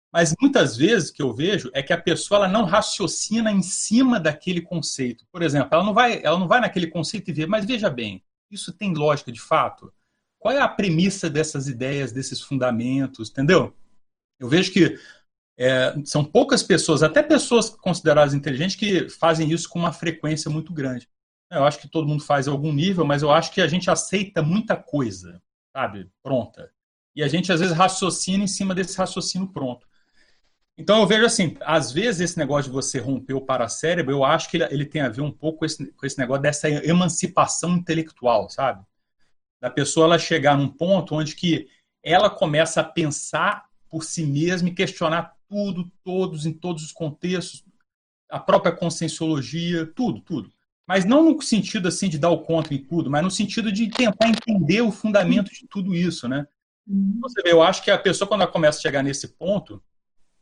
Mas muitas vezes que eu vejo é que a pessoa ela não raciocina em cima daquele conceito. Por exemplo, ela não vai, ela não vai naquele conceito e vê, mas veja bem, isso tem lógica de fato? Qual é a premissa dessas ideias, desses fundamentos, entendeu? Eu vejo que é, são poucas pessoas, até pessoas consideradas inteligentes, que fazem isso com uma frequência muito grande. Eu acho que todo mundo faz algum nível, mas eu acho que a gente aceita muita coisa, sabe? Pronta. E a gente às vezes raciocina em cima desse raciocínio pronto. Então eu vejo assim, às vezes esse negócio de você romper o paracérebro, eu acho que ele, ele tem a ver um pouco com esse, com esse negócio dessa emancipação intelectual, sabe? Da pessoa ela chegar num ponto onde que ela começa a pensar por si mesma e questionar tudo, todos, em todos os contextos, a própria conscienciologia, tudo, tudo mas não no sentido assim de dar o contra em tudo, mas no sentido de tentar entender o fundamento de tudo isso, né? Uhum. Você vê, eu acho que a pessoa quando ela começa a chegar nesse ponto,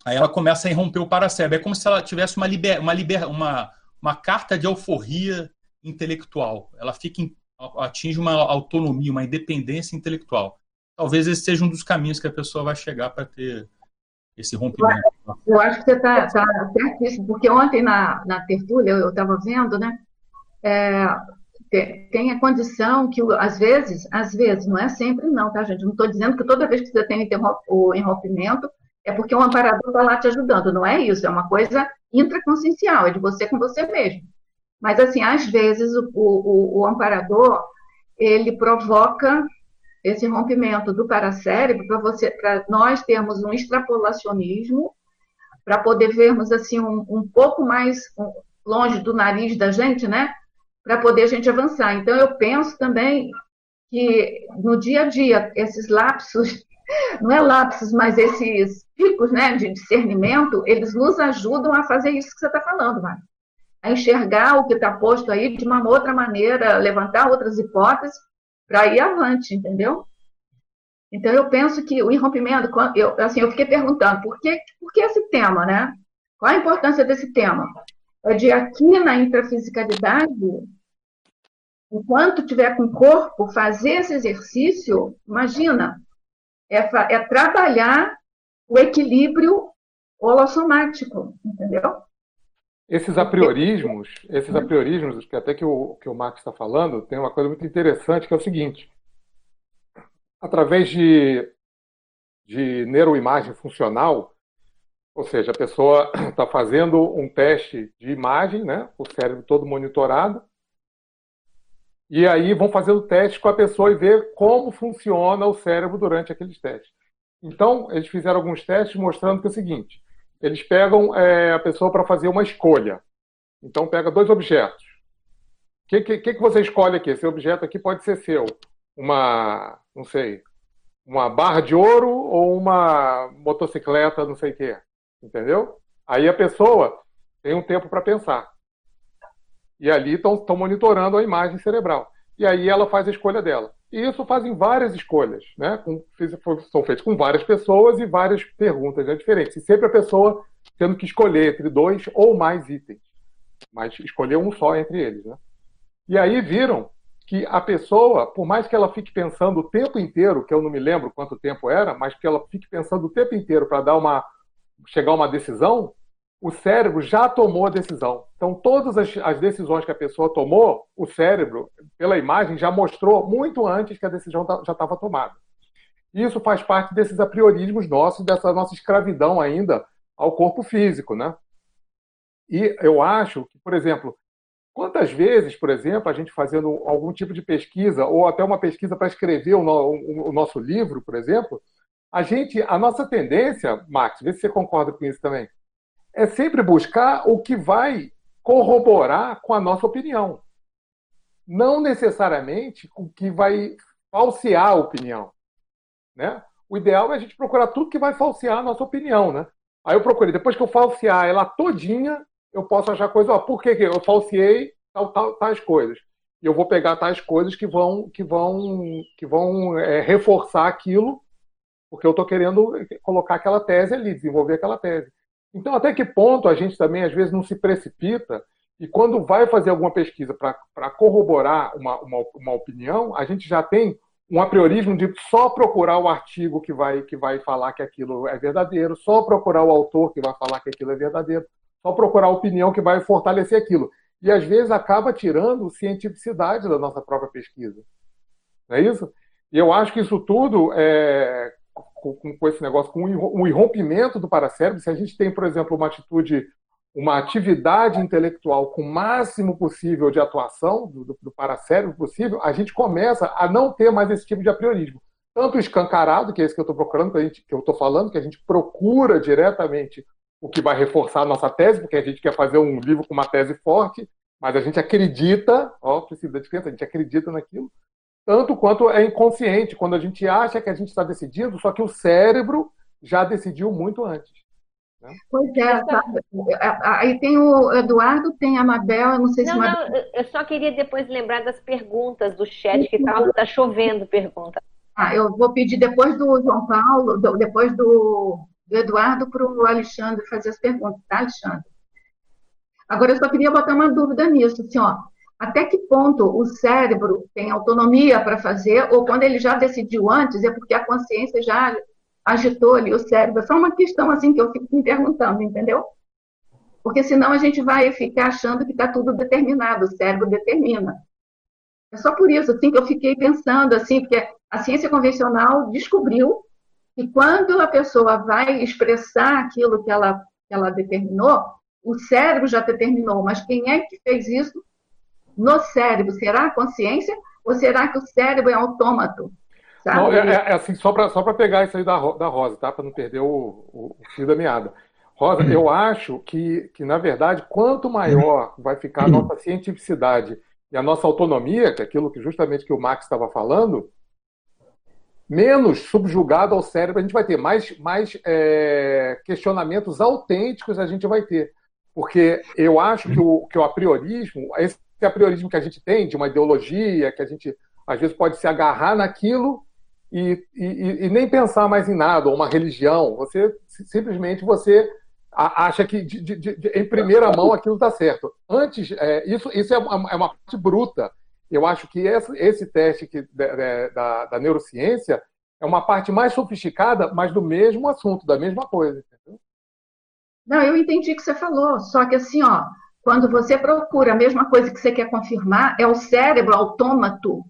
aí ela começa a romper o paracérebro. É como se ela tivesse uma liber, uma, liber, uma, uma carta de alforria intelectual. Ela fica em, atinge uma autonomia, uma independência intelectual. Talvez esse seja um dos caminhos que a pessoa vai chegar para ter esse rompimento. Eu acho que você está tá certíssimo, porque ontem na, na tertúlia eu estava vendo, né? é, tem a condição que, às vezes, às vezes, não é sempre não, tá, gente? Não estou dizendo que toda vez que você tem o interrompimento é porque um amparador está lá te ajudando. Não é isso, é uma coisa intraconsciencial, é de você com você mesmo. Mas, assim, às vezes o, o, o amparador, ele provoca esse rompimento do paracérebro para você, para nós termos um extrapolacionismo, para poder vermos assim um, um pouco mais longe do nariz da gente, né? para poder a gente avançar. Então, eu penso também que no dia a dia, esses lapsos, não é lapsos, mas esses picos né, de discernimento, eles nos ajudam a fazer isso que você está falando, Mário. A enxergar o que está posto aí de uma outra maneira, levantar outras hipóteses para ir avante, entendeu? Então, eu penso que o irrompimento, eu, assim, eu fiquei perguntando, por que, por que esse tema, né? Qual a importância desse tema? É de aqui na intrafisicalidade, enquanto tiver com o corpo, fazer esse exercício, imagina, é, é trabalhar o equilíbrio holossomático, entendeu? Esses apriorismos, esses apriorismos, que até que o, que o Marcos está falando, tem uma coisa muito interessante que é o seguinte: através de, de neuroimagem funcional, ou seja, a pessoa está fazendo um teste de imagem, né, o cérebro todo monitorado, e aí vão fazer o teste com a pessoa e ver como funciona o cérebro durante aqueles testes. Então, eles fizeram alguns testes mostrando que é o seguinte: eles pegam é, a pessoa para fazer uma escolha. Então, pega dois objetos. O que, que, que você escolhe aqui? Esse objeto aqui pode ser seu. Uma, não sei, uma barra de ouro ou uma motocicleta, não sei o quê. Entendeu? Aí a pessoa tem um tempo para pensar. E ali estão monitorando a imagem cerebral. E aí ela faz a escolha dela. E isso fazem várias escolhas, né? Com, são feitas com várias pessoas e várias perguntas né, diferentes. E sempre a pessoa tendo que escolher entre dois ou mais itens. Mas escolher um só entre eles, né? E aí viram que a pessoa, por mais que ela fique pensando o tempo inteiro, que eu não me lembro quanto tempo era, mas que ela fique pensando o tempo inteiro para dar uma chegar a uma decisão, o cérebro já tomou a decisão. Então, todas as, as, decisões que a pessoa tomou, o cérebro, pela imagem, já mostrou muito antes que a decisão já estava tomada. Isso faz parte desses apriorismos nossos, dessa nossa escravidão ainda ao corpo físico, né? E eu acho que, por exemplo, quantas vezes, por exemplo, a gente fazendo algum tipo de pesquisa ou até uma pesquisa para escrever o, no, o, nosso livro, por exemplo, a gente, a nossa tendência, Max, vê se você concorda com isso também, é sempre buscar o que vai corroborar com a nossa opinião. Não necessariamente o que vai falsear a opinião. Né? O ideal é a gente procurar tudo que vai falsear a nossa opinião. Né? Aí eu procurei, depois que eu falsear ela todinha, eu posso achar coisa, ó, por que, que eu falseei tal, tal, tais coisas? E eu vou pegar tais coisas que vão, que vão, que vão é, reforçar aquilo, porque eu estou querendo colocar aquela tese ali, desenvolver aquela tese. Então, até que ponto a gente também, às vezes, não se precipita e quando vai fazer alguma pesquisa para corroborar uma, uma, uma, opinião, a gente já tem um apriorismo de só procurar o artigo que vai, que vai falar que aquilo é verdadeiro, só procurar o autor que vai falar que aquilo é verdadeiro, só procurar a opinião que vai fortalecer aquilo. E às vezes acaba tirando cientificidade da nossa própria pesquisa. Não é isso? E eu acho que isso tudo, é, com, com, esse negócio, com um irrompimento do paracérebro, se a gente tem, por exemplo, uma atitude, uma atividade intelectual com o máximo possível de atuação do, do, do paracérebro possível, a gente começa a não ter mais esse tipo de apriorismo. Tanto escancarado, que é esse que eu estou procurando, que, gente, que eu estou falando, que a gente procura diretamente o que vai reforçar a nossa tese, porque a gente quer fazer um livro com uma tese forte, mas a gente acredita, ó, precisa de diferença, a gente acredita naquilo, tanto quanto é inconsciente, quando a gente acha que a gente está decidindo, só que o cérebro já decidiu muito antes. Né? Pois é, aí tem o Eduardo, tem a Mabel, eu não sei não, se... Não, eu só queria depois lembrar das perguntas do chat, que está tá chovendo pergunta. Ah, eu vou pedir depois do João Paulo, depois do, do Eduardo, para o Alexandre fazer as perguntas, tá, Alexandre? Agora, eu só queria botar uma dúvida nisso, assim, ó, até que ponto o cérebro tem autonomia para fazer, ou quando ele já decidiu antes, é porque a consciência já agitou ali o cérebro. É só uma questão assim que eu fico me perguntando, entendeu? Porque senão a gente vai ficar achando que está tudo determinado, o cérebro determina. É só por isso assim que eu fiquei pensando assim, porque a ciência convencional descobriu que quando a pessoa vai expressar aquilo que ela, que ela determinou, o cérebro já determinou, mas quem é que fez isso no cérebro? Será a consciência ou será que o cérebro é autômato? Não, é, é, assim, só para só pegar isso aí da, da Rosa, tá? Para não perder o, o, o, fio da meada. Rosa, eu acho que, que, na verdade, quanto maior vai ficar a nossa cientificidade e a nossa autonomia, que é aquilo que justamente que o Max estava falando, menos subjugado ao cérebro a gente vai ter, mais, mais é, questionamentos autênticos a gente vai ter. Porque eu acho que o, que o apriorismo, esse apriorismo que a gente tem de uma ideologia, que a gente às vezes pode se agarrar naquilo e, e, e nem pensar mais em nada, ou uma religião. Você simplesmente você acha que de, de, de, em primeira mão aquilo está certo. Antes, é, isso, isso é, uma, é uma parte bruta. Eu acho que esse, esse teste que, da, da, da, neurociência é uma parte mais sofisticada, mas do mesmo assunto, da mesma coisa. Entendeu? Não, eu entendi o que você falou, só que assim, ó, quando você procura a mesma coisa que você quer confirmar, é o cérebro autômato,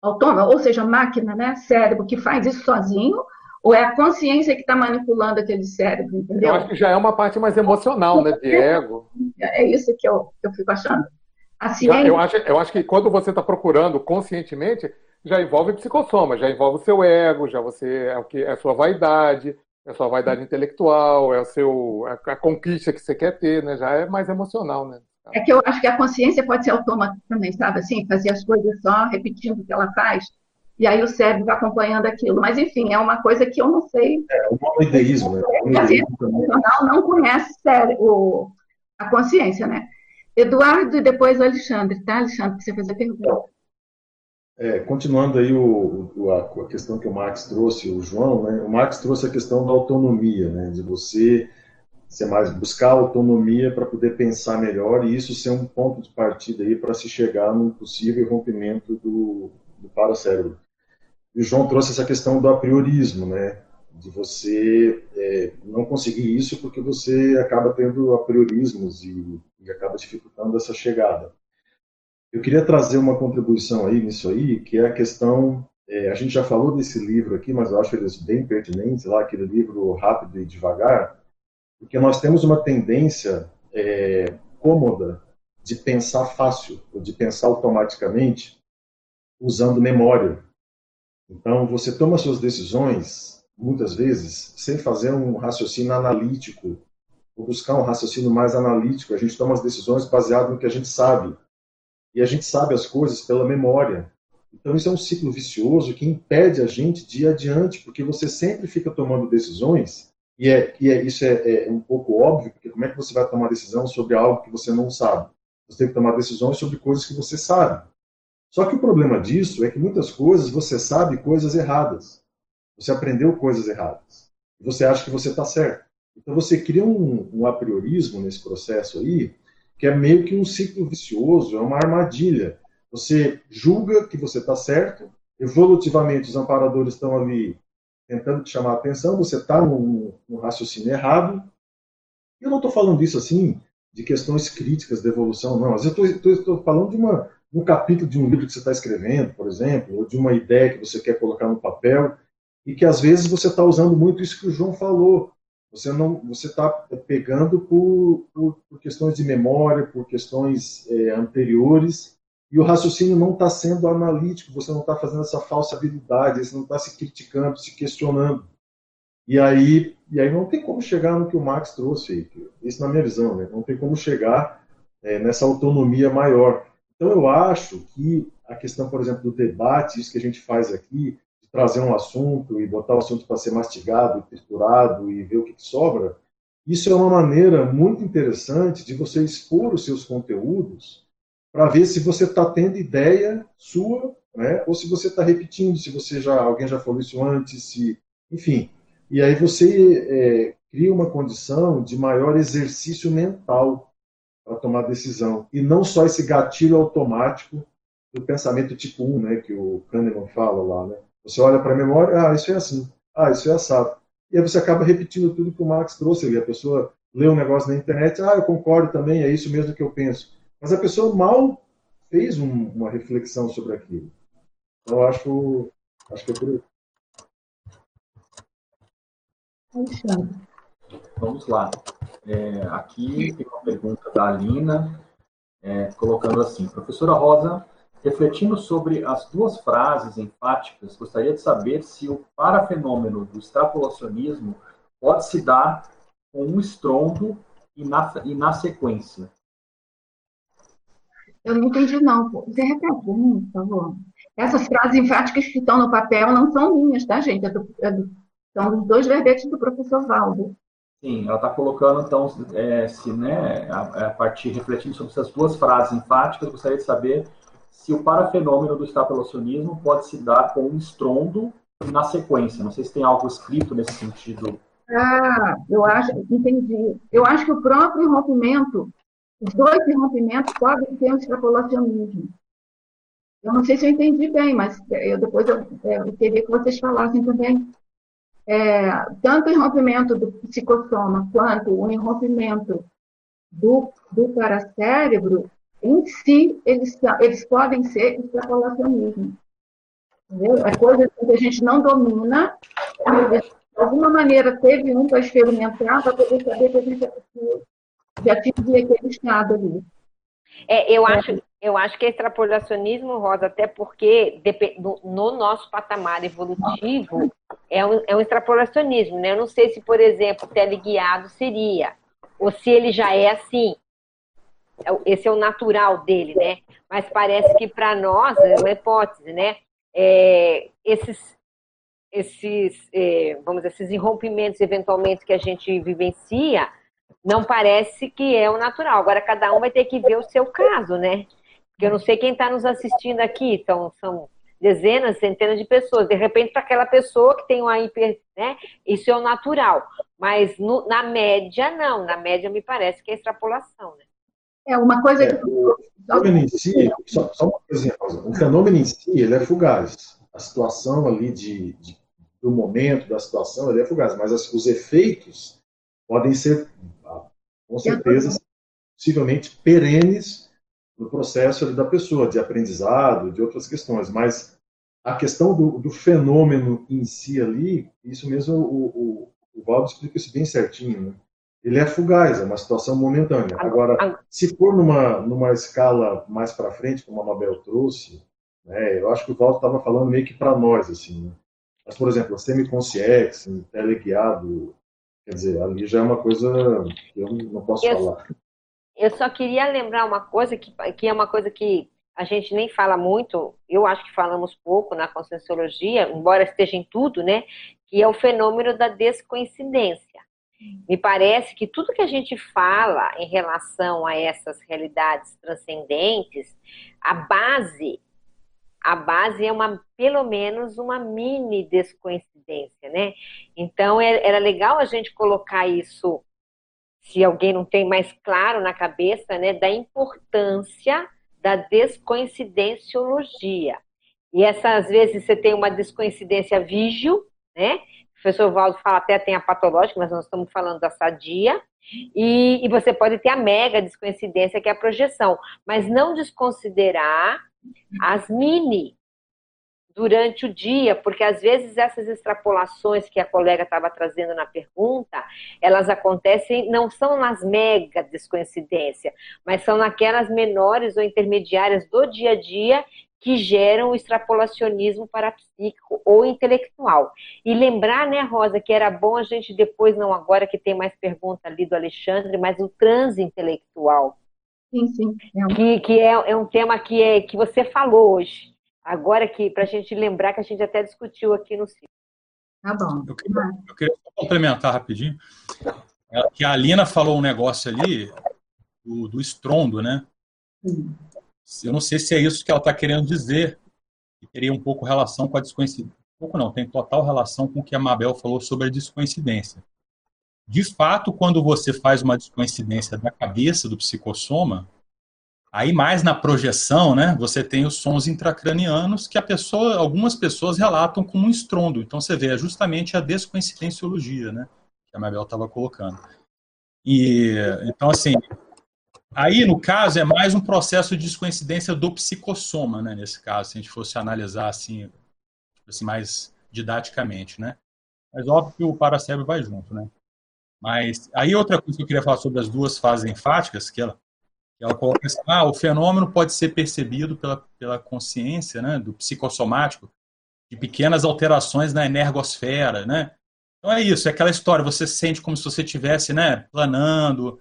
autônomo, ou seja, máquina, né, cérebro, que faz isso sozinho, ou é a consciência que está manipulando aquele cérebro, entendeu? Eu acho que já é uma parte mais emocional, né, de ego. É isso que eu, eu fico achando. A ciência... eu, acho, eu acho que quando você está procurando conscientemente, já envolve psicossoma, já envolve o seu ego, já você é o que é a sua vaidade, é a sua vaidade intelectual, é o seu é a conquista que você quer ter, né? Já é mais emocional, né? É que eu acho que a consciência pode ser autômata também, sabe? Assim, fazer as coisas só repetindo o que ela faz, e aí o cérebro vai acompanhando aquilo. Mas, enfim, é uma coisa que eu não sei. É o monoideísmo, né? A ciência convencional não conhece cérebro, a consciência, né? Eduardo e depois o Alexandre, tá, Alexandre, para você fazer pergunta. É, continuando aí o, o, a, questão que o Max trouxe, o João, né? o Max trouxe a questão da autonomia, né? de você ser mais buscar autonomia para poder pensar melhor e isso ser um ponto de partida aí para se chegar num possível rompimento do, do paracérebro. E o João trouxe essa questão do apriorismo, né? De você é, não conseguir isso porque você acaba tendo apriorismos e, e acaba dificultando essa chegada. Eu queria trazer uma contribuição aí nisso aí, que é a questão é, a gente já falou desse livro aqui, mas eu acho ele bem pertinente, lá aquele livro Rápido e Devagar, porque nós temos uma tendência é, cômoda de pensar fácil, ou de pensar automaticamente, usando memória. Então, você toma suas decisões, muitas vezes, sem fazer um raciocínio analítico, ou buscar um raciocínio mais analítico. A gente toma as decisões baseado no que a gente sabe. E a gente sabe as coisas pela memória. Então, isso é um ciclo vicioso que impede a gente de ir adiante, porque você sempre fica tomando decisões, e, é, e é, isso é, é um pouco óbvio, porque como é que você vai tomar decisão sobre algo que você não sabe? Você tem que tomar decisões sobre coisas que você sabe. Só que o problema disso é que muitas coisas você sabe coisas erradas. Você aprendeu coisas erradas. Você acha que você está certo. Então você cria um, um a priorismo nesse processo aí, que é meio que um ciclo vicioso, é uma armadilha. Você julga que você está certo, evolutivamente os amparadores estão ali tentando te chamar a atenção, você está num, raciocínio errado. Eu não estou falando isso assim de questões críticas da evolução, não. Mas eu estou falando de uma, um capítulo de um livro que você está escrevendo, por exemplo, ou de uma ideia que você quer colocar no papel, e que às vezes você está usando muito isso que o João falou. Você não, você está pegando por, por, por, questões de memória, por questões é, anteriores, e o raciocínio não está sendo analítico. Você não está fazendo essa falsa habilidade, você não está se criticando, se questionando. E aí, e aí não tem como chegar no que o Max trouxe, isso na minha visão, né? não tem como chegar é, nessa autonomia maior. Então eu acho que a questão, por exemplo, do debate, isso que a gente faz aqui, trazer um assunto e botar o assunto para ser mastigado, triturado e ver o que, que sobra, isso é uma maneira muito interessante de você expor os seus conteúdos para ver se você está tendo ideia sua, né? ou se você está repetindo, se você já alguém já falou isso antes, se, enfim. E aí você é, cria uma condição de maior exercício mental para tomar decisão. E não só esse gatilho automático do pensamento tipo 1, né, que o Kahneman fala lá. Né? Você olha para a memória, ah, isso é assim, ah, isso é assado. E aí você acaba repetindo tudo que o Marx trouxe ali. A pessoa lê um negócio na internet, ah, eu concordo também, é isso mesmo que eu penso. Mas a pessoa mal fez um, uma reflexão sobre aquilo. Então, eu acho, acho que é por isso. Vamos lá. É, aqui tem uma pergunta da Alina, é, colocando assim: Professora Rosa, refletindo sobre as duas frases enfáticas, gostaria de saber se o parafenômeno do extrapolacionismo pode se dar com um estrondo e na, e na sequência. Eu não entendi, não. Você repete, por favor. Essas frases enfáticas que estão no papel não são minhas, tá, gente? É do, é do, são os dois verbetes do professor Valdo. Sim, ela está colocando, então, é, se, né, a, a, partir, refletindo sobre essas duas frases enfáticas, gostaria de saber se o parafenômeno do estapelacionismo pode se dar com um estrondo na sequência. Não sei se tem algo escrito nesse sentido. Ah, eu acho, entendi. Eu acho que o próprio rompimento, os dois rompimentos podem ter um extrapolacionismo. Eu não sei se eu entendi bem, mas eu, depois eu, eu queria que vocês falassem também é, tanto o irrompimento do psicossoma quanto o irrompimento do, do paracérebro, em si, eles, eles podem ser extrapolacionismo. Entendeu? É coisa que a gente não domina, de alguma maneira teve um para experimentar, para poder saber que a gente já atingir aquele estado ali. É, eu acho, eu acho que é extrapolacionismo, Rosa, até porque no nosso patamar evolutivo é um, é um extrapolacionismo, né? Eu não sei se, por exemplo, teleguiado seria, ou se ele já é assim. É esse é o natural dele, né? Mas parece que para nós é uma hipótese, né? É, esses, esses, é, vamos dizer, esses irrompimentos eventualmente que a gente vivencia, não parece que é o natural. Agora cada um vai ter que ver o seu caso, né? Porque eu não sei quem está nos assistindo aqui, então são dezenas, centenas de pessoas. De repente, para aquela pessoa que tem uma hiper, né? Isso é o natural. Mas no, na média, não. Na média, me parece que é extrapolação, né? É uma coisa é, que. O fenômeno em si, só, só, uma coisinha, o fenômeno em si, ele é fugaz. A situação ali de, de do momento, da situação, ele é fugaz. Mas as, os efeitos podem ser, com certeza, possivelmente perenes no processo da pessoa, de aprendizado, de outras questões. Mas a questão do, do, fenômeno em si ali, isso mesmo o, o, o Valdo explica isso bem certinho, né? Ele é fugaz, é uma situação momentânea. Agora, se for numa, numa escala mais para frente, como a Mabel trouxe, né, eu acho que o Valdo estava falando meio que para nós, assim, né? Mas, por exemplo, a semiconsciex, teleguiado, quer dizer, ali já é uma coisa que eu não posso eu, falar. Eu só queria lembrar uma coisa, que, que é uma coisa que a gente nem fala muito, eu acho que falamos pouco na conscienciologia, embora esteja em tudo, né? Que é o fenômeno da descoincidência. Me parece que tudo que a gente fala em relação a essas realidades transcendentes, a base, a base é uma, pelo menos, uma mini descoincidência, né? Então, é, era legal a gente colocar isso, se alguém não tem mais claro na cabeça, né, da importância da descoincidenciologia. E essa, às vezes, você tem uma descoincidência vígil, né? O professor Valdo fala até tem a patológica, mas nós estamos falando da sadia. E, e você pode ter a mega descoincidência, que é a projeção. Mas não desconsiderar as mini durante o dia, porque às vezes essas extrapolações que a colega estava trazendo na pergunta, elas acontecem, não são nas mega descoincidência, mas são naquelas menores ou intermediárias do dia a dia que geram o extrapolacionismo parapsíquico ou intelectual. E lembrar, né, Rosa, que era bom a gente depois, não agora que tem mais pergunta ali do Alexandre, mas o transe intelectual. Sim, sim. É um... Que, que é, é um tema que, é, que você falou hoje Agora que, para a gente lembrar que a gente até discutiu aqui no ciclo. Tá bom. Eu queria, eu queria complementar rapidinho. É, que a Alina falou um negócio ali do, do estrondo, né? Sim. Eu não sei se é isso que ela está querendo dizer, que teria um pouco relação com a descoincidência. Pouco não, tem total relação com o que a Mabel falou sobre a descoincidência. De fato, quando você faz uma descoincidência da cabeça do psicossoma, Aí mais na projeção, né, você tem os sons intracranianos que a pessoa, algumas pessoas relatam como um estrondo. Então você vê é justamente a descoincidenciologia, né, que a Mabel estava colocando. E então assim, aí no caso é mais um processo de descoincidência do psicossoma, né, nesse caso, se a gente fosse analisar assim, tipo assim mais didaticamente, né? Mas óbvio que o paracérebro vai junto, né? Mas aí outra coisa que eu queria falar sobre as duas fases enfáticas, que ela ela coloca assim, ah, o fenômeno pode ser percebido pela, pela consciência, né, do psicossomático, de pequenas alterações na energosfera, né? Então é isso, é aquela história, você sente como se você estivesse, né, planando.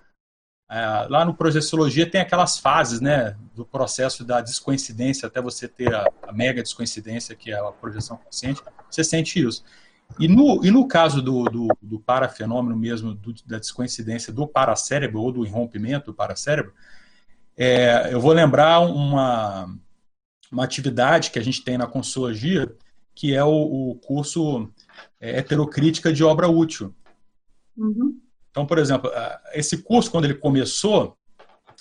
É, lá no Projeciologia tem aquelas fases, né, do processo da descoincidência até você ter a, a mega descoincidência, que é a projeção consciente, você sente isso. E no, e no caso do, do, do parafenômeno mesmo, do, da descoincidência do paracérebro ou do irrompimento do paracérebro, é, eu vou lembrar uma, uma atividade que a gente tem na Consologia, que é o, o curso é, Heterocrítica de Obra Útil. Uhum. Então, por exemplo, esse curso, quando ele começou,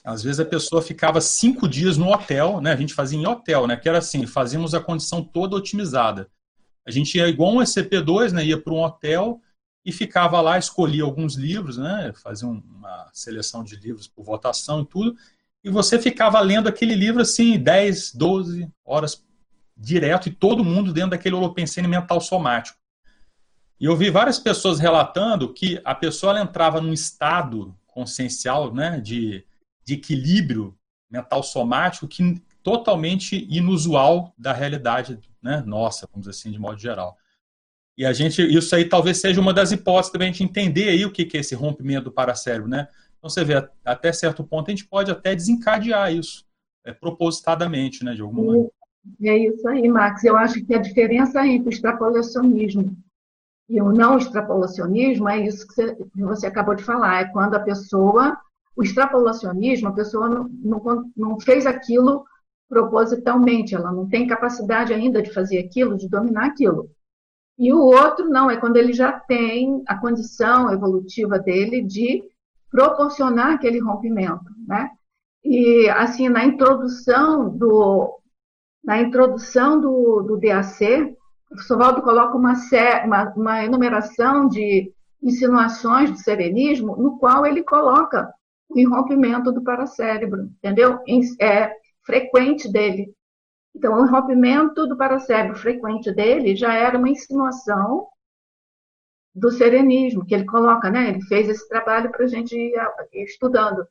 às vezes a pessoa ficava cinco dias no hotel, né? A gente fazia em hotel, né? Que era assim, fazíamos a condição toda otimizada. A gente ia igual um SCP-2, né? Ia para um hotel e ficava lá, escolhia alguns livros, né? Fazia uma seleção de livros por votação e tudo, e você ficava lendo aquele livro assim 10, 12 horas direto e todo mundo dentro daquele holopensene mental somático. E eu vi várias pessoas relatando que a pessoa entrava num estado consciencial, né, de, de equilíbrio mental somático que totalmente inusual da realidade, né, nossa, vamos dizer assim, de modo geral. E a gente, isso aí talvez seja uma das hipóteses também de entender aí o que é esse rompimento do paracérebro, né? Então você vê, até certo ponto a gente pode até desencadear isso, é, propositadamente, né, de alguma maneira. É isso aí, Max. Eu acho que a diferença entre o extrapolacionismo e o não extrapolacionismo é isso que você, acabou de falar, é quando a pessoa, o extrapolacionismo, a pessoa não, não, não fez aquilo propositalmente, ela não tem capacidade ainda de fazer aquilo, de dominar aquilo. E o outro não, é quando ele já tem a condição evolutiva dele de proporcionar aquele rompimento, né? E assim na introdução do na introdução do, do DAC, o Valdo coloca uma, uma, uma enumeração de insinuações do serenismo, no qual ele coloca o rompimento do paracérebro, entendeu? É frequente dele. Então, o rompimento do paracérebro frequente dele já era uma insinuação do serenismo, que ele coloca, né? Ele fez esse trabalho para a gente ir estudando.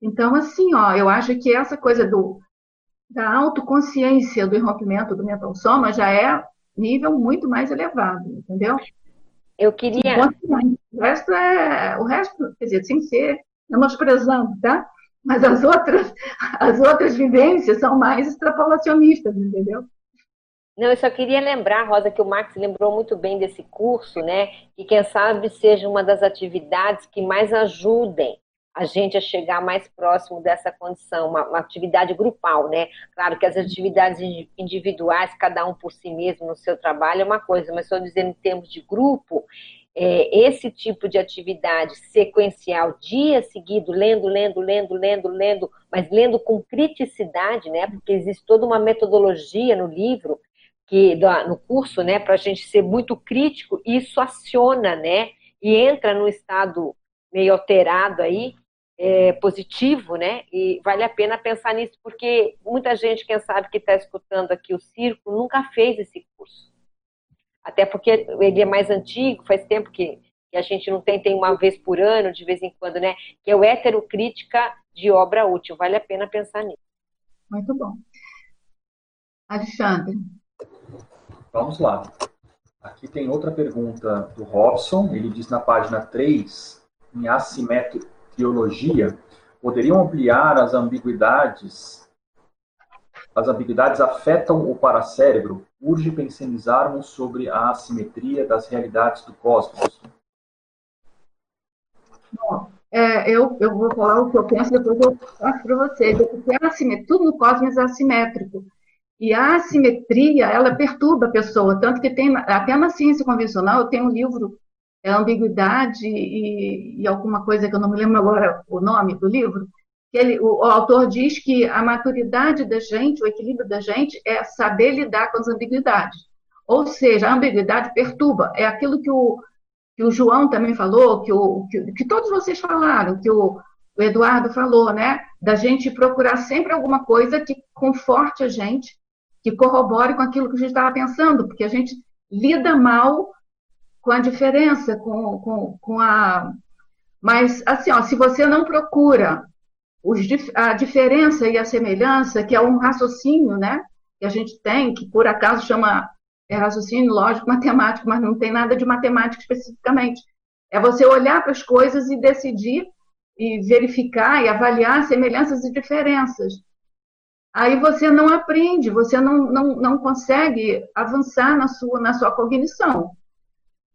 Então, assim, ó, eu acho que essa coisa do, da autoconsciência do rompimento do mental soma já é nível muito mais elevado, entendeu? Eu queria. O resto é. O resto, quer dizer, sem ser menosprezando, tá? Mas as outras, as outras vivências são mais extrapolacionistas, entendeu? Não, eu só queria lembrar, Rosa, que o Max lembrou muito bem desse curso, né? Que quem sabe seja uma das atividades que mais ajudem a gente a chegar mais próximo dessa condição, uma, uma, atividade grupal, né? Claro que as atividades individuais, cada um por si mesmo no seu trabalho é uma coisa, mas estou dizendo em termos de grupo, é, esse tipo de atividade sequencial, dia seguido, lendo, lendo, lendo, lendo, lendo, mas lendo com criticidade, né? Porque existe toda uma metodologia no livro, que no curso, né, para a gente ser muito crítico, isso aciona, né? E entra no estado meio alterado aí, é, positivo, né? E vale a pena pensar nisso, porque muita gente, quem sabe que está escutando aqui o circo, nunca fez esse curso. Até porque ele é mais antigo, faz tempo que, que a gente não tem, tem uma vez por ano, de vez em quando, né? Que é o heterocrítica de obra útil. Vale a pena pensar nisso. Muito bom. Alexandre. Vamos lá. Aqui tem outra pergunta do Robson. Ele diz na página 3, em assimetriologia, poderiam ampliar as ambiguidades as ambiguidades afetam o paracérebro, urge pensarmos sobre a assimetria das realidades do cosmos. Bom, é, eu, eu vou falar o que eu penso, depois eu passo para vocês. Porque a assimetria, tudo no cosmos é assimétrico. E a assimetria, ela perturba a pessoa. Tanto que tem, até na ciência convencional, eu tenho um livro, é Ambiguidade e, e alguma coisa que eu não me lembro agora o nome do livro, ele, o, o, autor diz que a maturidade da gente, o equilíbrio da gente, é saber lidar com as ambiguidades. Ou seja, a ambiguidade perturba. É aquilo que o, que o João também falou, que, o, que, que todos vocês falaram, que o, o Eduardo falou, né? Da gente procurar sempre alguma coisa que conforte a gente, que corrobore com aquilo que a gente estava pensando, porque a gente lida mal com a diferença, com, com, com a. Mas, assim, ó, se você não procura os, a diferença e a semelhança, que é um raciocínio, né, que a gente tem, que por acaso chama é raciocínio lógico matemático, mas não tem nada de matemática especificamente. É você olhar para as coisas e decidir e verificar e avaliar semelhanças e diferenças. Aí você não aprende, você não, não, não consegue avançar na sua, na sua cognição.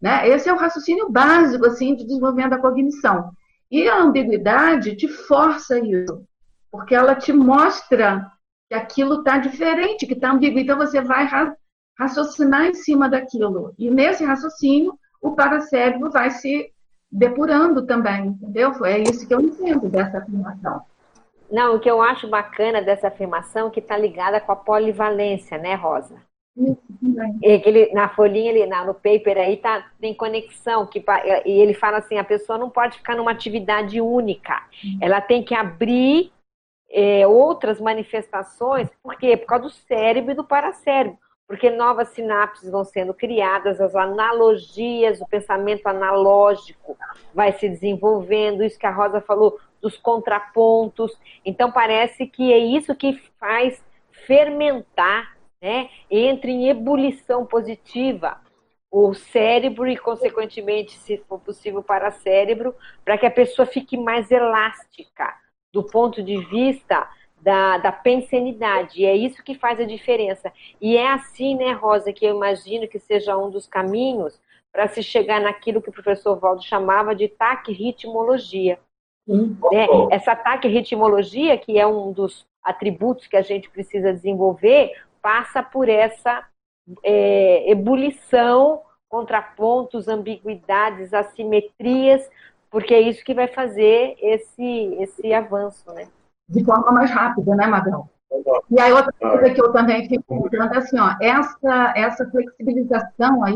Né? Esse é o raciocínio básico assim de desenvolvimento da cognição. E a ambiguidade te força isso, porque ela te mostra que aquilo está diferente, que está ambíguo. Então você vai raciocinar em cima daquilo. E nesse raciocínio, o paracérebro vai se depurando também, entendeu? É isso que eu entendo dessa afirmação. Não, o que eu acho bacana dessa afirmação é que está ligada com a polivalência, né, Rosa? Ele, na folhinha, ele, na, no paper aí, tá, tem conexão. Que, e ele fala assim: a pessoa não pode ficar numa atividade única. Uhum. Ela tem que abrir é, outras manifestações. Por quê? Por causa do cérebro e do paracérebro. Porque novas sinapses vão sendo criadas, as analogias, o pensamento analógico vai se desenvolvendo. Isso que a Rosa falou dos contrapontos. Então, parece que é isso que faz fermentar né, entre em ebulição positiva o cérebro e, consequentemente, se for possível, para o cérebro, para que a pessoa fique mais elástica do ponto de vista da, da pensenidade. E é isso que faz a diferença. E é assim, né, Rosa, que eu imagino que seja um dos caminhos para se chegar naquilo que o professor Valdo chamava de taque-ritmologia. Né? Essa taque-ritmologia, que é um dos atributos que a gente precisa desenvolver, passa por essa é, ebulição, contrapontos, ambiguidades, assimetrias, porque é isso que vai fazer esse, esse avanço, né? De forma mais rápida, né, Mabel? E aí outra coisa que eu também fico pensando é assim, ó, essa, essa flexibilização aí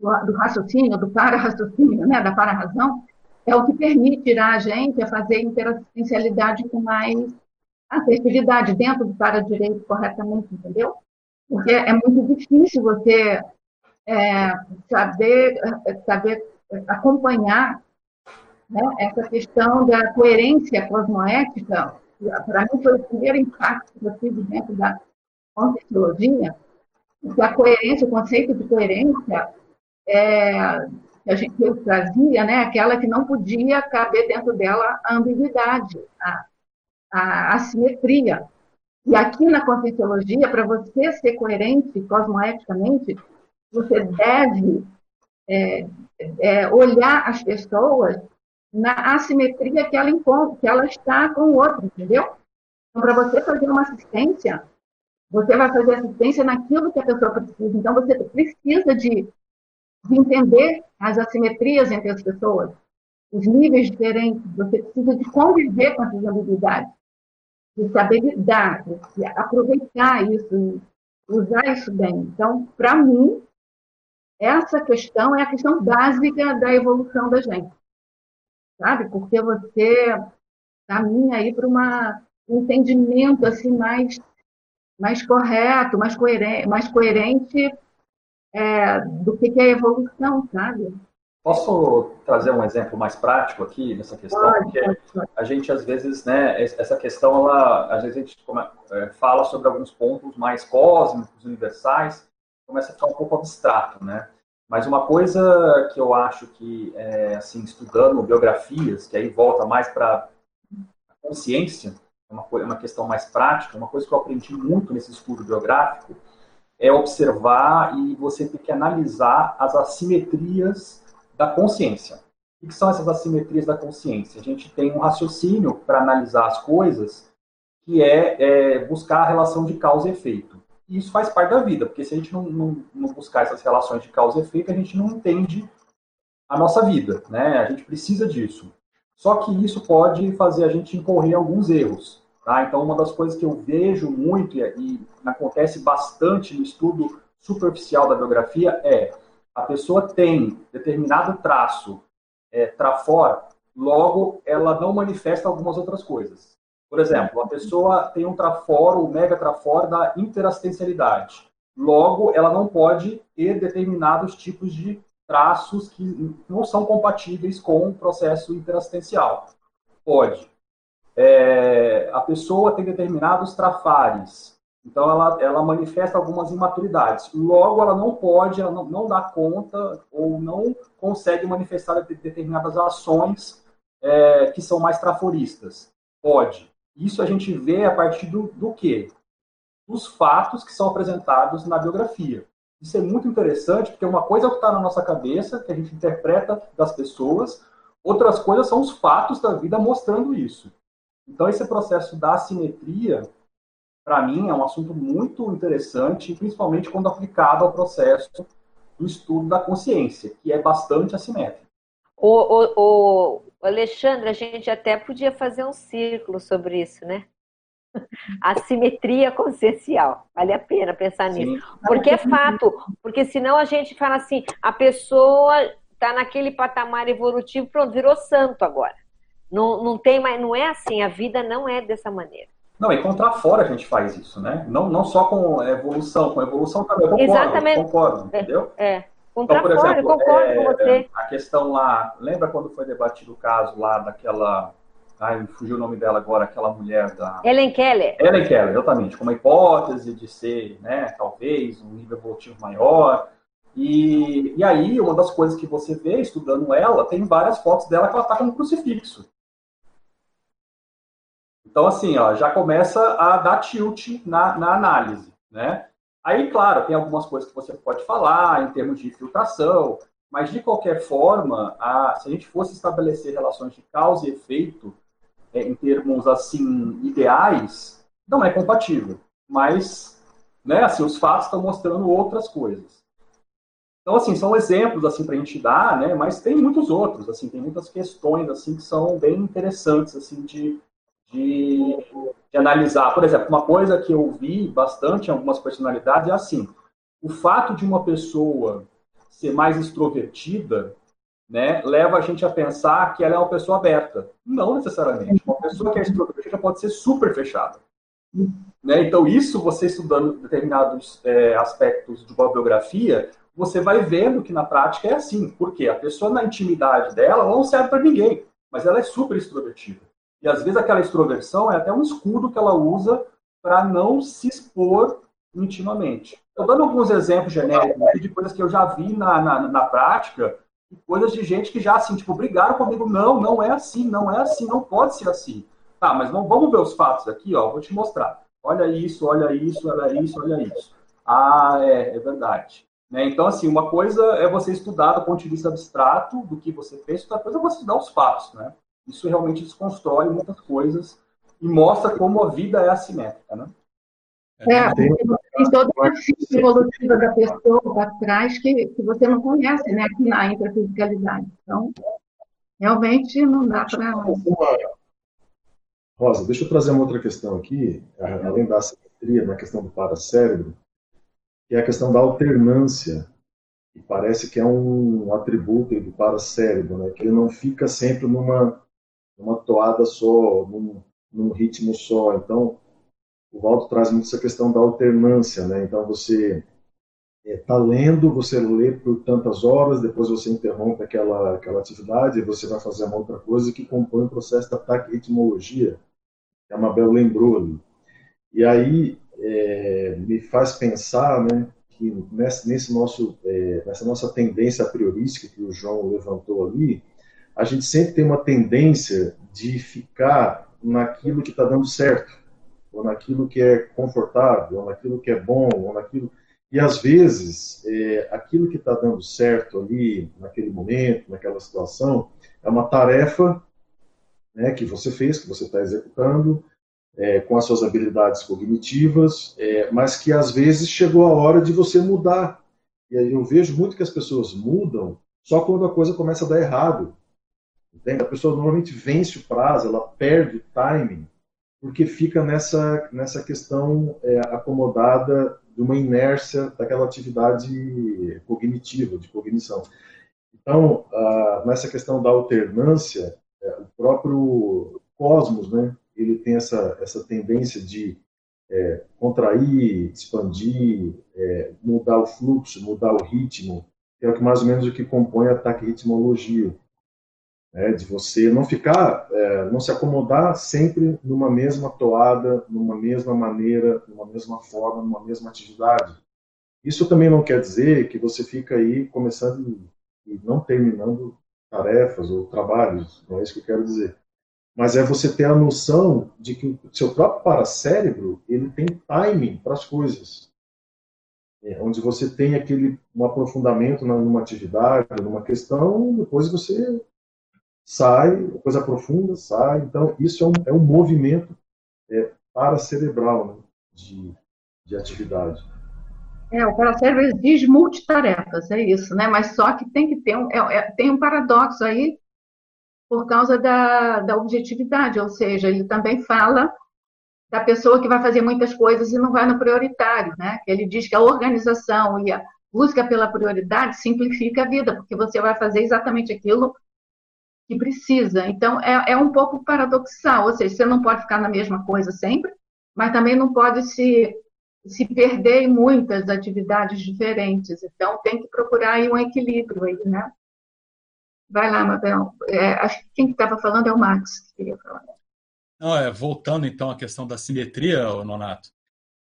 do, do raciocínio, do para-raciocínio, né, da para-razão, é o que permite a gente a fazer interassistencialidade com mais assertividade dentro do para-direito corretamente, entendeu? Porque é muito difícil você é, saber, saber acompanhar né, essa questão da coerência cosmoética. Para mim, foi o primeiro impacto que eu tive dentro da conscienciologia, que a coerência, o conceito de coerência, é, que a gente trazia, né, aquela que não podia caber dentro dela a ambiguidade, a, a assimetria. E aqui na Conscienciologia, para você ser coerente cosmoeticamente, você deve é, é, olhar as pessoas na assimetria que ela encontra, que ela está com o outro, entendeu? Então, para você fazer uma assistência, você vai fazer assistência naquilo que a pessoa precisa. Então, você precisa de, de entender as assimetrias entre as pessoas, os níveis diferentes. Você precisa de conviver com essas habilidades de saber lidar, de aproveitar isso, usar isso bem. Então, para mim, essa questão é a questão básica da evolução da gente, sabe? Porque você caminha aí para um entendimento assim mais mais correto, mais coerente, mais coerente é, do que, que é evolução, sabe? Posso trazer um exemplo mais prático aqui nessa questão? Porque a gente, às vezes, né, essa questão, ela, às vezes a gente é, fala sobre alguns pontos mais cósmicos, universais, começa a ficar um pouco abstrato, né? Mas uma coisa que eu acho que, é, assim, estudando biografias, que aí volta mais para consciência, é uma, uma questão mais prática, uma coisa que eu aprendi muito nesse estudo biográfico, é observar e você ter que analisar as assimetrias da consciência. O que são essas assimetrias da consciência? A gente tem um raciocínio para analisar as coisas que é, é, buscar a relação de causa e efeito. E isso faz parte da vida, porque se a gente não, não, não, buscar essas relações de causa e efeito, a gente não entende a nossa vida, né? A gente precisa disso. Só que isso pode fazer a gente incorrer alguns erros. Tá? Então, uma das coisas que eu vejo muito e, e acontece bastante no estudo superficial da biografia é a pessoa tem determinado traço é, logo ela não manifesta algumas outras coisas. Por exemplo, a pessoa tem um trafor, o mega trafor da interassistencialidade. Logo, ela não pode ter determinados tipos de traços que não são compatíveis com o processo interassistencial. Pode. É, a pessoa tem determinados trafares, então, ela, ela manifesta algumas imaturidades. Logo, ela não pode, ela não, não dá conta ou não consegue manifestar determinadas ações é, que são mais traforistas. Pode. Isso a gente vê a partir do, do quê? Dos fatos que são apresentados na biografia. Isso é muito interessante, porque uma coisa é o que está na nossa cabeça, que a gente interpreta das pessoas, outras coisas são os fatos da vida mostrando isso. Então, esse processo da assimetria para mim, é um assunto muito interessante, principalmente quando aplicado ao processo do estudo da consciência, que é bastante assimétrico. O, o, o Alexandre, a gente até podia fazer um círculo sobre isso, né? Assimetria consciencial. Vale a pena pensar Sim. nisso. Porque é fato. Porque senão a gente fala assim, a pessoa está naquele patamar evolutivo, pronto, virou santo agora. Não, não tem mais, não é assim, a vida não é dessa maneira. Não, e contra fora a gente faz isso, né? Não, não só com evolução, com evolução também. Eu concordo, Exatamente. concordo, entendeu? É. é. Contra então, por fora, exemplo, concordo é, com você. A questão lá, lembra quando foi debatido o caso lá daquela. Ai, fugiu o nome dela agora, aquela mulher da. Ellen Keller. Ellen Keller, exatamente. Com uma hipótese de ser, né, talvez, um nível evolutivo maior. E, e aí, uma das coisas que você vê estudando ela, tem várias fotos dela que ela está com um crucifixo. Então, assim, ó, já começa a dar tilt na, na análise, né? Aí, claro, tem algumas coisas que você pode falar em termos de filtração, mas de qualquer forma, a, se a gente fosse estabelecer relações de causa e efeito é, em termos assim ideais, não é compatível. Mas, né, assim, os fatos estão mostrando outras coisas. Então, assim, são exemplos assim para a gente dar, né? Mas tem muitos outros, assim, tem muitas questões assim que são bem interessantes assim de de, de, analisar. Por exemplo, uma coisa que eu vi bastante em algumas personalidades é assim: o fato de uma pessoa ser mais extrovertida né, leva a gente a pensar que ela é uma pessoa aberta. Não necessariamente. Uma pessoa que é extrovertida pode ser super fechada. Né? Então, isso, você estudando determinados é, aspectos de uma biografia, você vai vendo que na prática é assim. Porque a pessoa, na intimidade dela, ela não serve para ninguém, mas ela é super extrovertida. E às vezes aquela extroversão é até um escudo que ela usa para não se expor intimamente. Estou dando alguns exemplos genéricos de coisas que eu já vi na, na, na prática, coisas de gente que já assim, tipo, brigaram comigo, não, não é assim, não é assim, não pode ser assim. Tá, mas vamos, vamos ver os fatos aqui, ó, vou te mostrar. Olha isso, olha isso, olha isso, olha isso. Ah, é, é verdade. Né? Então, assim, uma coisa é você estudar do ponto de vista abstrato do que você fez, outra coisa é você estudar os fatos, né? Isso realmente desconstrói muitas coisas e mostra como a vida é assimétrica, né? É, tem toda uma ficha evolutiva da pessoa atrás que, que você não conhece, né, aqui na intrafisicalidade. Então, realmente não dá para. Rosa, deixa eu trazer uma outra questão aqui, além da assimetria, na questão do paracérebro, que é a questão da alternância, que parece que é um atributo do paracérebro, né, que ele não fica sempre numa, numa toada só, num, num ritmo só. Então, o Waldo traz muito essa questão da alternância, né? Então você está é, lendo, você lê por tantas horas, depois você interrompe aquela, aquela atividade e você vai fazer uma outra coisa que compõe o processo da taquiritmologia, que a Mabel lembrou ali. E aí é, me faz pensar né, que nesse, nesse nosso, é, nessa nossa tendência priorística que o João levantou ali, a gente sempre tem uma tendência de ficar naquilo que está dando certo ou naquilo que é confortável, ou naquilo que é bom, ou naquilo. E às vezes, é, aquilo que está dando certo ali, naquele momento, naquela situação, é uma tarefa né, que você fez, que você está executando, é, com as suas habilidades cognitivas, é, mas que às vezes chegou a hora de você mudar. E aí eu vejo muito que as pessoas mudam só quando a coisa começa a dar errado. Entende? A pessoa normalmente vence o prazo, ela perde o timing porque fica nessa, nessa questão é, acomodada de uma inércia daquela atividade cognitiva, de cognição. Então, ah, nessa questão da alternância, é, o próprio cosmos, né, ele tem essa, essa tendência de é, contrair, expandir, é, mudar o fluxo, mudar o ritmo, que é o que mais ou menos o que compõe a taquirritmologia né, de você não ficar, é, não se acomodar sempre numa mesma toada, numa mesma maneira, numa mesma forma, numa mesma atividade. Isso também não quer dizer que você fica aí começando e não terminando tarefas ou trabalhos, não é isso que eu quero dizer. Mas é você ter a noção de que o seu próprio paracérebro ele tem timing para as coisas. É, onde você tem aquele um aprofundamento numa atividade, numa questão, depois você sai, coisa profunda, sai. Então, isso é um, é um movimento é, paracerebral né, de, de atividade. É, o paracérebro exige multitarefas, é isso, né? Mas só que tem que ter um, é, é, tem um paradoxo aí por causa da, da objetividade, ou seja, ele também fala da pessoa que vai fazer muitas coisas e não vai no prioritário, né? Ele diz que a organização e a busca pela prioridade simplifica a vida, porque você vai fazer exatamente aquilo que precisa. Então, é, é um pouco paradoxal, ou seja, você não pode ficar na mesma coisa sempre, mas também não pode se, se perder em muitas atividades diferentes. Então, tem que procurar aí um equilíbrio aí, né? Vai lá, Mabel. É, acho que quem estava falando é o Max que queria falar. Não, é, voltando então à questão da simetria, Nonato,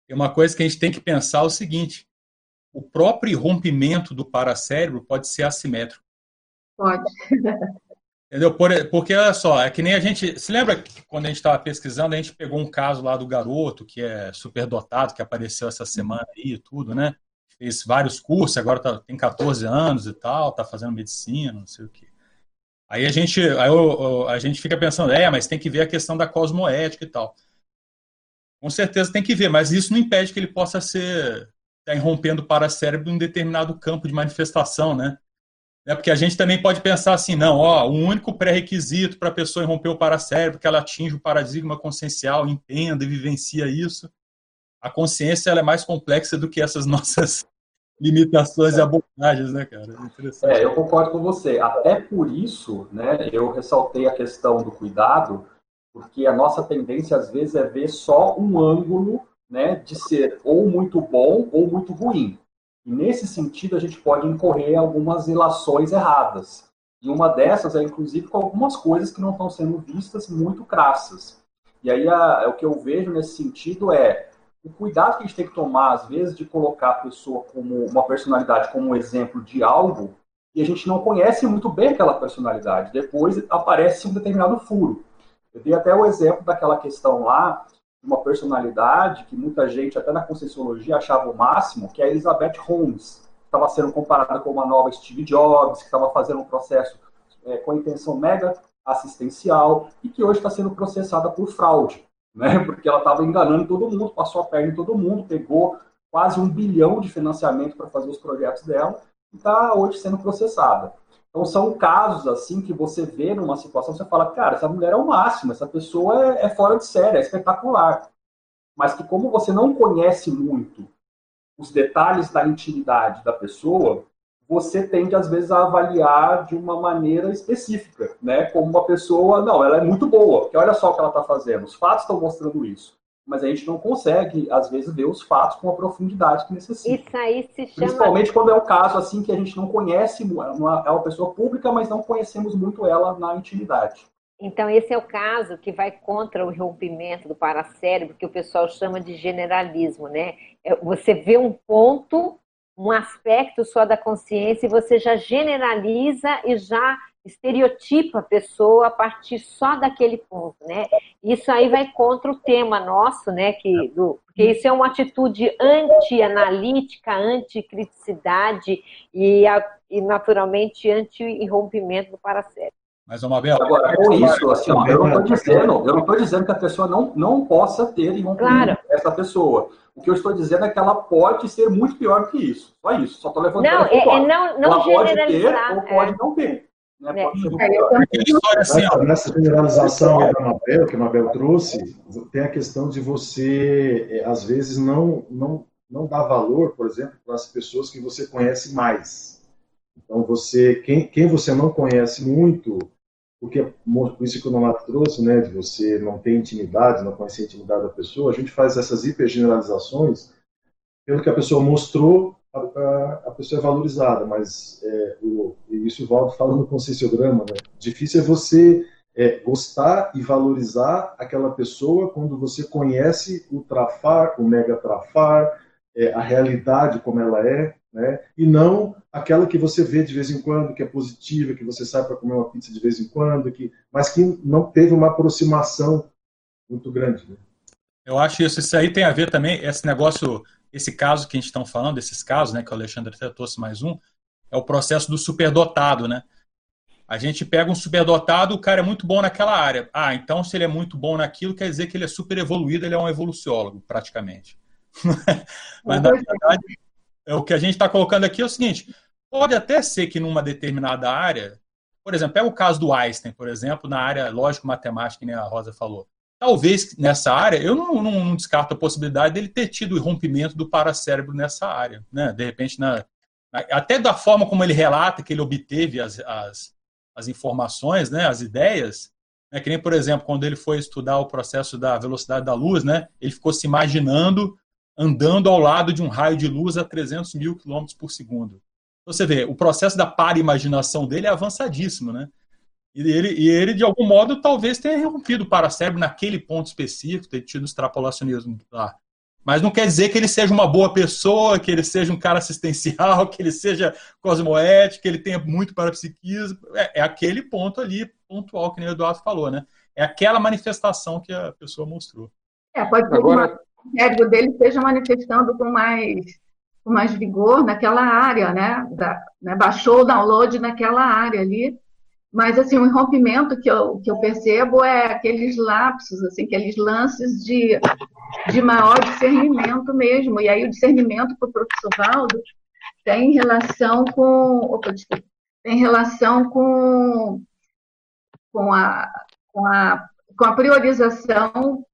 tem uma coisa que a gente tem que pensar é o seguinte: o próprio rompimento do paracérebro pode ser assimétrico. Pode. Entendeu? porque, olha só, é que nem a gente. Se lembra que quando a gente estava pesquisando, a gente pegou um caso lá do garoto que é superdotado, que apareceu essa semana aí e tudo, né? Fez vários cursos, agora tá, tem 14 anos e tal, tá fazendo medicina, não sei o quê. Aí a gente, aí eu, a gente fica pensando, é, mas tem que ver a questão da cosmoética e tal. Com certeza tem que ver, mas isso não impede que ele possa ser tá irrompendo para cérebro em um determinado campo de manifestação, né? É porque a gente também pode pensar assim, não, ó, o único pré-requisito para a pessoa romper o paracérebro é que ela atinja o paradigma consciencial, entenda e vivencia isso. A consciência ela é mais complexa do que essas nossas limitações e abordagens, né, cara? É, eu concordo com você. Até por isso, né, eu ressaltei a questão do cuidado, porque a nossa tendência às vezes é ver só um ângulo, né, de ser ou muito bom ou muito ruim. E nesse sentido a gente pode incorrer algumas relações erradas. E uma dessas é inclusive com algumas coisas que não estão sendo vistas muito crassas. E aí a, o que eu vejo nesse sentido é o cuidado que a gente tem que tomar, às vezes, de colocar a pessoa como uma personalidade como um exemplo de algo e a gente não conhece muito bem aquela personalidade. Depois aparece um determinado furo. Eu dei até o exemplo daquela questão lá, uma personalidade que muita gente, até na Conscienciologia, achava o máximo, que é a Elizabeth Holmes, que estava sendo comparada com uma nova Steve Jobs, que estava fazendo um processo é, com intenção mega assistencial e que hoje está sendo processada por fraude né? Porque ela estava enganando todo mundo, passou a perna em todo mundo, pegou quase um bilhão de financiamento para fazer os projetos dela e está hoje sendo processada. Então são casos assim que você vê numa situação, você fala, cara, essa mulher é o máximo, essa pessoa é, é fora de série, é espetacular. Mas que como você não conhece muito os detalhes da intimidade da pessoa, você tende, às vezes, a avaliar de uma maneira específica, né? Como uma pessoa, não, ela é muito boa, porque olha só o que ela está fazendo, os fatos estão mostrando isso. Mas a gente não consegue, às vezes, ver os fatos com a profundidade que necessita. Isso aí se chama... Principalmente quando é um caso assim que a gente não conhece, uma, é uma pessoa pública, mas não conhecemos muito ela na intimidade. Então, esse é o caso que vai contra o rompimento do paracérebro, que o pessoal chama de generalismo, né? É, você vê um ponto um aspecto só da consciência e você já generaliza e já estereotipa a pessoa a partir só daquele ponto, né? Isso aí vai contra o tema nosso, né? Que, do, porque isso é uma atitude anti-analítica, anti-criticidade e, e, naturalmente, anti-rompimento do paracérebro. Mas, Mabel... Agora, com isso, assim, ó, eu não estou dizendo, eu não estou dizendo que a pessoa não, não possa ter rompimento claro. essa pessoa. O que eu estou dizendo é que ela pode ser muito pior que isso. Só isso. Só estou levantando não, é, é, não, não ela pode ter ou pode é. não ter. Né? É. Assim, nessa generalização da Mabel, que a Mabel trouxe, tem a questão de você, é, às vezes, não, não, não dar valor, por exemplo, para as pessoas que você conhece mais. Então, você, quem, quem você não conhece muito, porque por isso que o Nonato trouxe, né, de você não ter intimidade, não conhecer a intimidade da pessoa, a gente faz essas hipergeneralizações pelo que a pessoa mostrou, a, a, pessoa é valorizada, mas é, o, isso o Valdo fala no conscienciograma, né, difícil é você é, gostar e valorizar aquela pessoa quando você conhece o trafar, o mega trafar, é, a realidade como ela é, né? E não aquela que você vê de vez em quando, que é positiva, que você sai para comer uma pizza de vez em quando, que, mas que não teve uma aproximação muito grande. Né? Eu acho isso. Isso aí tem a ver também, esse negócio, esse caso que a gente está falando, esses casos, né, que o Alexandre até trouxe mais um, é o processo do superdotado, né? A gente pega um superdotado, o cara é muito bom naquela área. Ah, então se ele é muito bom naquilo, quer dizer que ele é super evoluído, ele é um evoluciólogo, praticamente. Mas, na verdade, é, o que a gente está colocando aqui é o seguinte: pode até ser que numa determinada área, por exemplo, é o caso do Einstein, por exemplo, na área lógico-matemática, que nem a Rosa falou. Talvez nessa área, eu não, não, não, descarto a possibilidade dele ter tido o rompimento do paracérebro nessa área. Né? De repente, na, até da forma como ele relata que ele obteve as, as, as informações, né, as ideias, né, que nem, por exemplo, quando ele foi estudar o processo da velocidade da luz, né, ele ficou se imaginando andando ao lado de um raio de luz a 300 mil quilômetros por segundo. Então, você vê, o processo da para-imaginação dele é avançadíssimo, né? E ele, e ele, de algum modo, talvez tenha rompido o paracérebro naquele ponto específico, ter tido extrapolacionismo lá. Mas não quer dizer que ele seja uma boa pessoa, que ele seja um cara assistencial, que ele seja cosmoético, que ele tenha muito parapsiquismo. É, é aquele ponto ali, pontual, que nem o Eduardo falou, né? É aquela manifestação que a pessoa mostrou. É, pode ser Agora... uma o cérebro dele esteja manifestando com mais, com mais vigor naquela área, né? Da, né? Baixou o download naquela área ali. Mas, assim, o rompimento que eu, que eu percebo é aqueles lapsos, assim, aqueles lances de, de maior discernimento mesmo. E aí o discernimento para o professor Valdo tem relação com... Opa, desculpa, tem relação com, com, a, com, a, com a priorização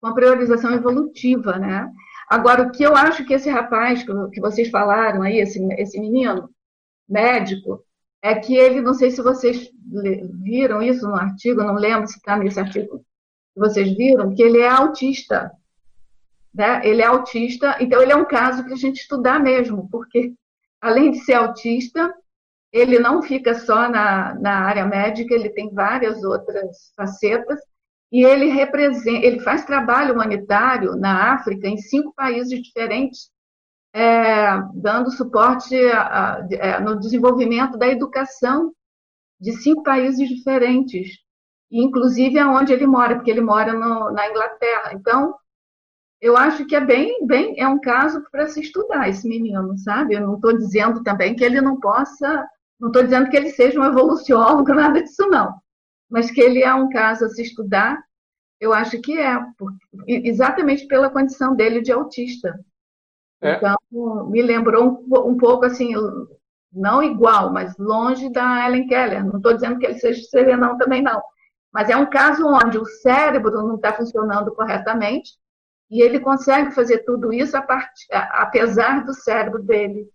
com a priorização evolutiva, né? Agora, o que eu acho que esse rapaz que vocês falaram aí, esse, esse menino médico, é que ele, não sei se vocês viram isso no artigo, não lembro se está nesse artigo que vocês viram, que ele é autista. Né? Ele é autista, então ele é um caso para a gente estudar mesmo, porque além de ser autista, ele não fica só na, na área médica, ele tem várias outras facetas, e ele representa, ele faz trabalho humanitário na África, em cinco países diferentes, é, dando suporte a, a, é, no desenvolvimento da educação de cinco países diferentes, inclusive aonde ele mora, porque ele mora no, na Inglaterra. Então, eu acho que é bem, bem, é um caso para se estudar esse menino, sabe? Eu não estou dizendo também que ele não possa, não estou dizendo que ele seja um evoluciólogo, nada disso não, mas que ele é um caso a se estudar. Eu acho que é, exatamente pela condição dele de autista. É. Então, me lembrou um, um, pouco assim, não igual, mas longe da Ellen Keller. Não estou dizendo que ele seja serenão também não, mas é um caso onde o cérebro não está funcionando corretamente e ele consegue fazer tudo isso a part... apesar do cérebro dele.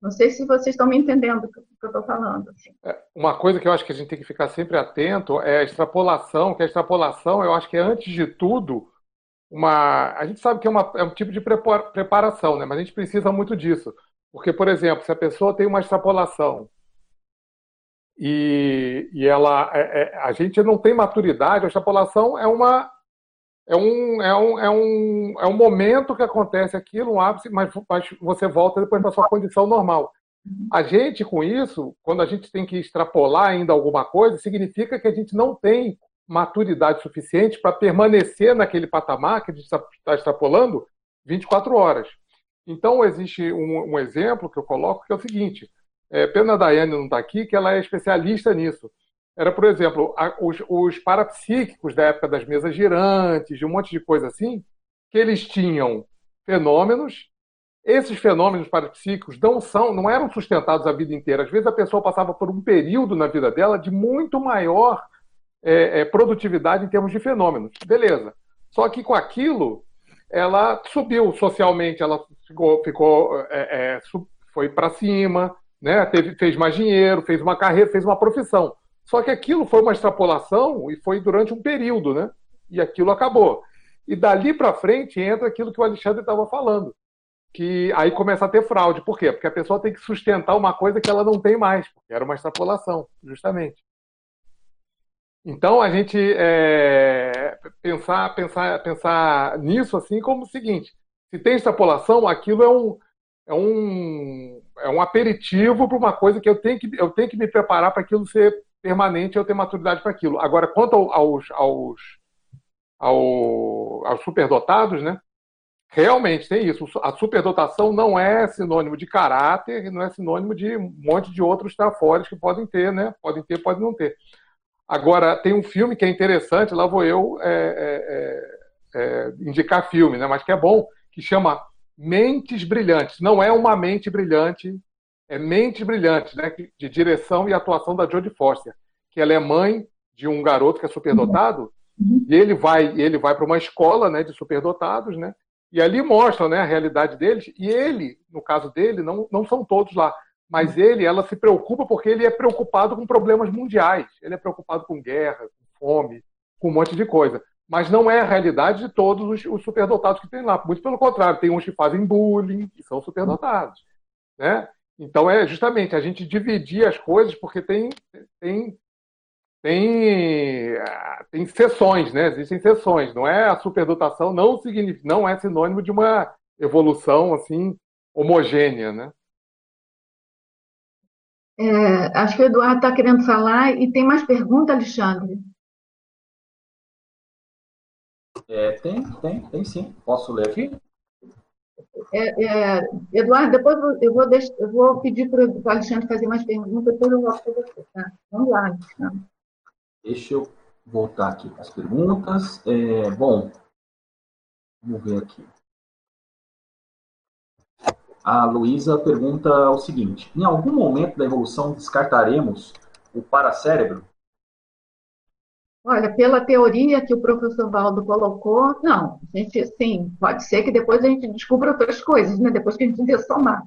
Não sei se vocês estão me entendendo o que eu estou falando. Assim. É, uma coisa que eu acho que a gente tem que ficar sempre atento é a extrapolação, que a extrapolação, eu acho que é, antes de tudo, uma. A gente sabe que é, uma, é um tipo de preparação, né? mas a gente precisa muito disso. Porque, por exemplo, se a pessoa tem uma extrapolação e, e ela, é, é, a gente não tem maturidade, a extrapolação é uma é um, é um, é um, é um momento que acontece aquilo, um ápice, mas, mas você volta depois para sua condição normal. A gente, com isso, quando a gente tem que extrapolar ainda alguma coisa, significa que a gente não tem maturidade suficiente para permanecer naquele patamar que a gente está tá extrapolando 24 horas. Então, existe um, um, exemplo que eu coloco que é o seguinte: é, pena Daiane não está aqui, que ela é especialista nisso era, por exemplo, a, os, os, parapsíquicos da época das mesas girantes, de um monte de coisa assim, que eles tinham fenômenos. Esses fenômenos parapsíquicos não são, não eram sustentados a vida inteira. Às vezes a pessoa passava por um período na vida dela de muito maior é, é, produtividade em termos de fenômenos. Beleza. Só que com aquilo, ela subiu socialmente, ela ficou, ficou é, é foi para cima, né? Teve, fez mais dinheiro, fez uma carreira, fez uma profissão. Só que aquilo foi uma extrapolação e foi durante um período, né? E aquilo acabou. E dali para frente entra aquilo que o Alexandre estava falando, que aí começa a ter fraude. Por quê? Porque a pessoa tem que sustentar uma coisa que ela não tem mais, era uma extrapolação, justamente. Então a gente é, pensar, pensar, pensar nisso assim como o seguinte: se tem extrapolação, aquilo é um, é um, é um aperitivo para uma coisa que eu tenho que, eu tenho que me preparar para aquilo ser permanente eu ter maturidade para aquilo. Agora, quanto aos, aos, aos, aos superdotados, né? Realmente tem isso. A superdotação não é sinônimo de caráter, não é sinônimo de um monte de outros trafores que podem ter, né? Podem ter, podem não ter. Agora, tem um filme que é interessante, lá vou eu é, é, é, é indicar filme, né? mas que é bom, que chama Mentes Brilhantes. Não é uma mente brilhante é Mentes Brilhantes, né, de direção e atuação da Jodie Foster, que ela é mãe de um garoto que é superdotado, e ele vai, ele vai para uma escola né, de superdotados, né, e ali mostra né, a realidade deles, e ele, no caso dele, não, não são todos lá, mas ele, ela se preocupa porque ele é preocupado com problemas mundiais, ele é preocupado com guerra, com fome, com um monte de coisa. Mas não é a realidade de todos os, os superdotados que tem lá. Muito pelo contrário, tem uns que fazem bullying e são superdotados. Né? Então é justamente a gente dividir as coisas porque tem tem tem tem sessões, né? Existem sessões, não é a superdotação não significa, não é sinônimo de uma evolução assim homogênea, né? É, acho que o Eduardo está querendo falar e tem mais pergunta, Alexandre? É, tem, tem, tem sim. Posso ler aqui? É, é, Eduardo, depois eu vou, deixar, eu vou pedir para o Alexandre fazer mais perguntas, depois eu volto para você. Tá? Vamos lá, Alexandre. Deixa eu voltar aqui para as perguntas. É, bom, vamos ver aqui. A Luísa pergunta o seguinte: em algum momento da evolução descartaremos o paracérebro? Olha, pela teoria que o professor Valdo colocou, não. A gente, sim, pode ser que depois a gente descubra outras coisas, né? Depois que a gente dessomar.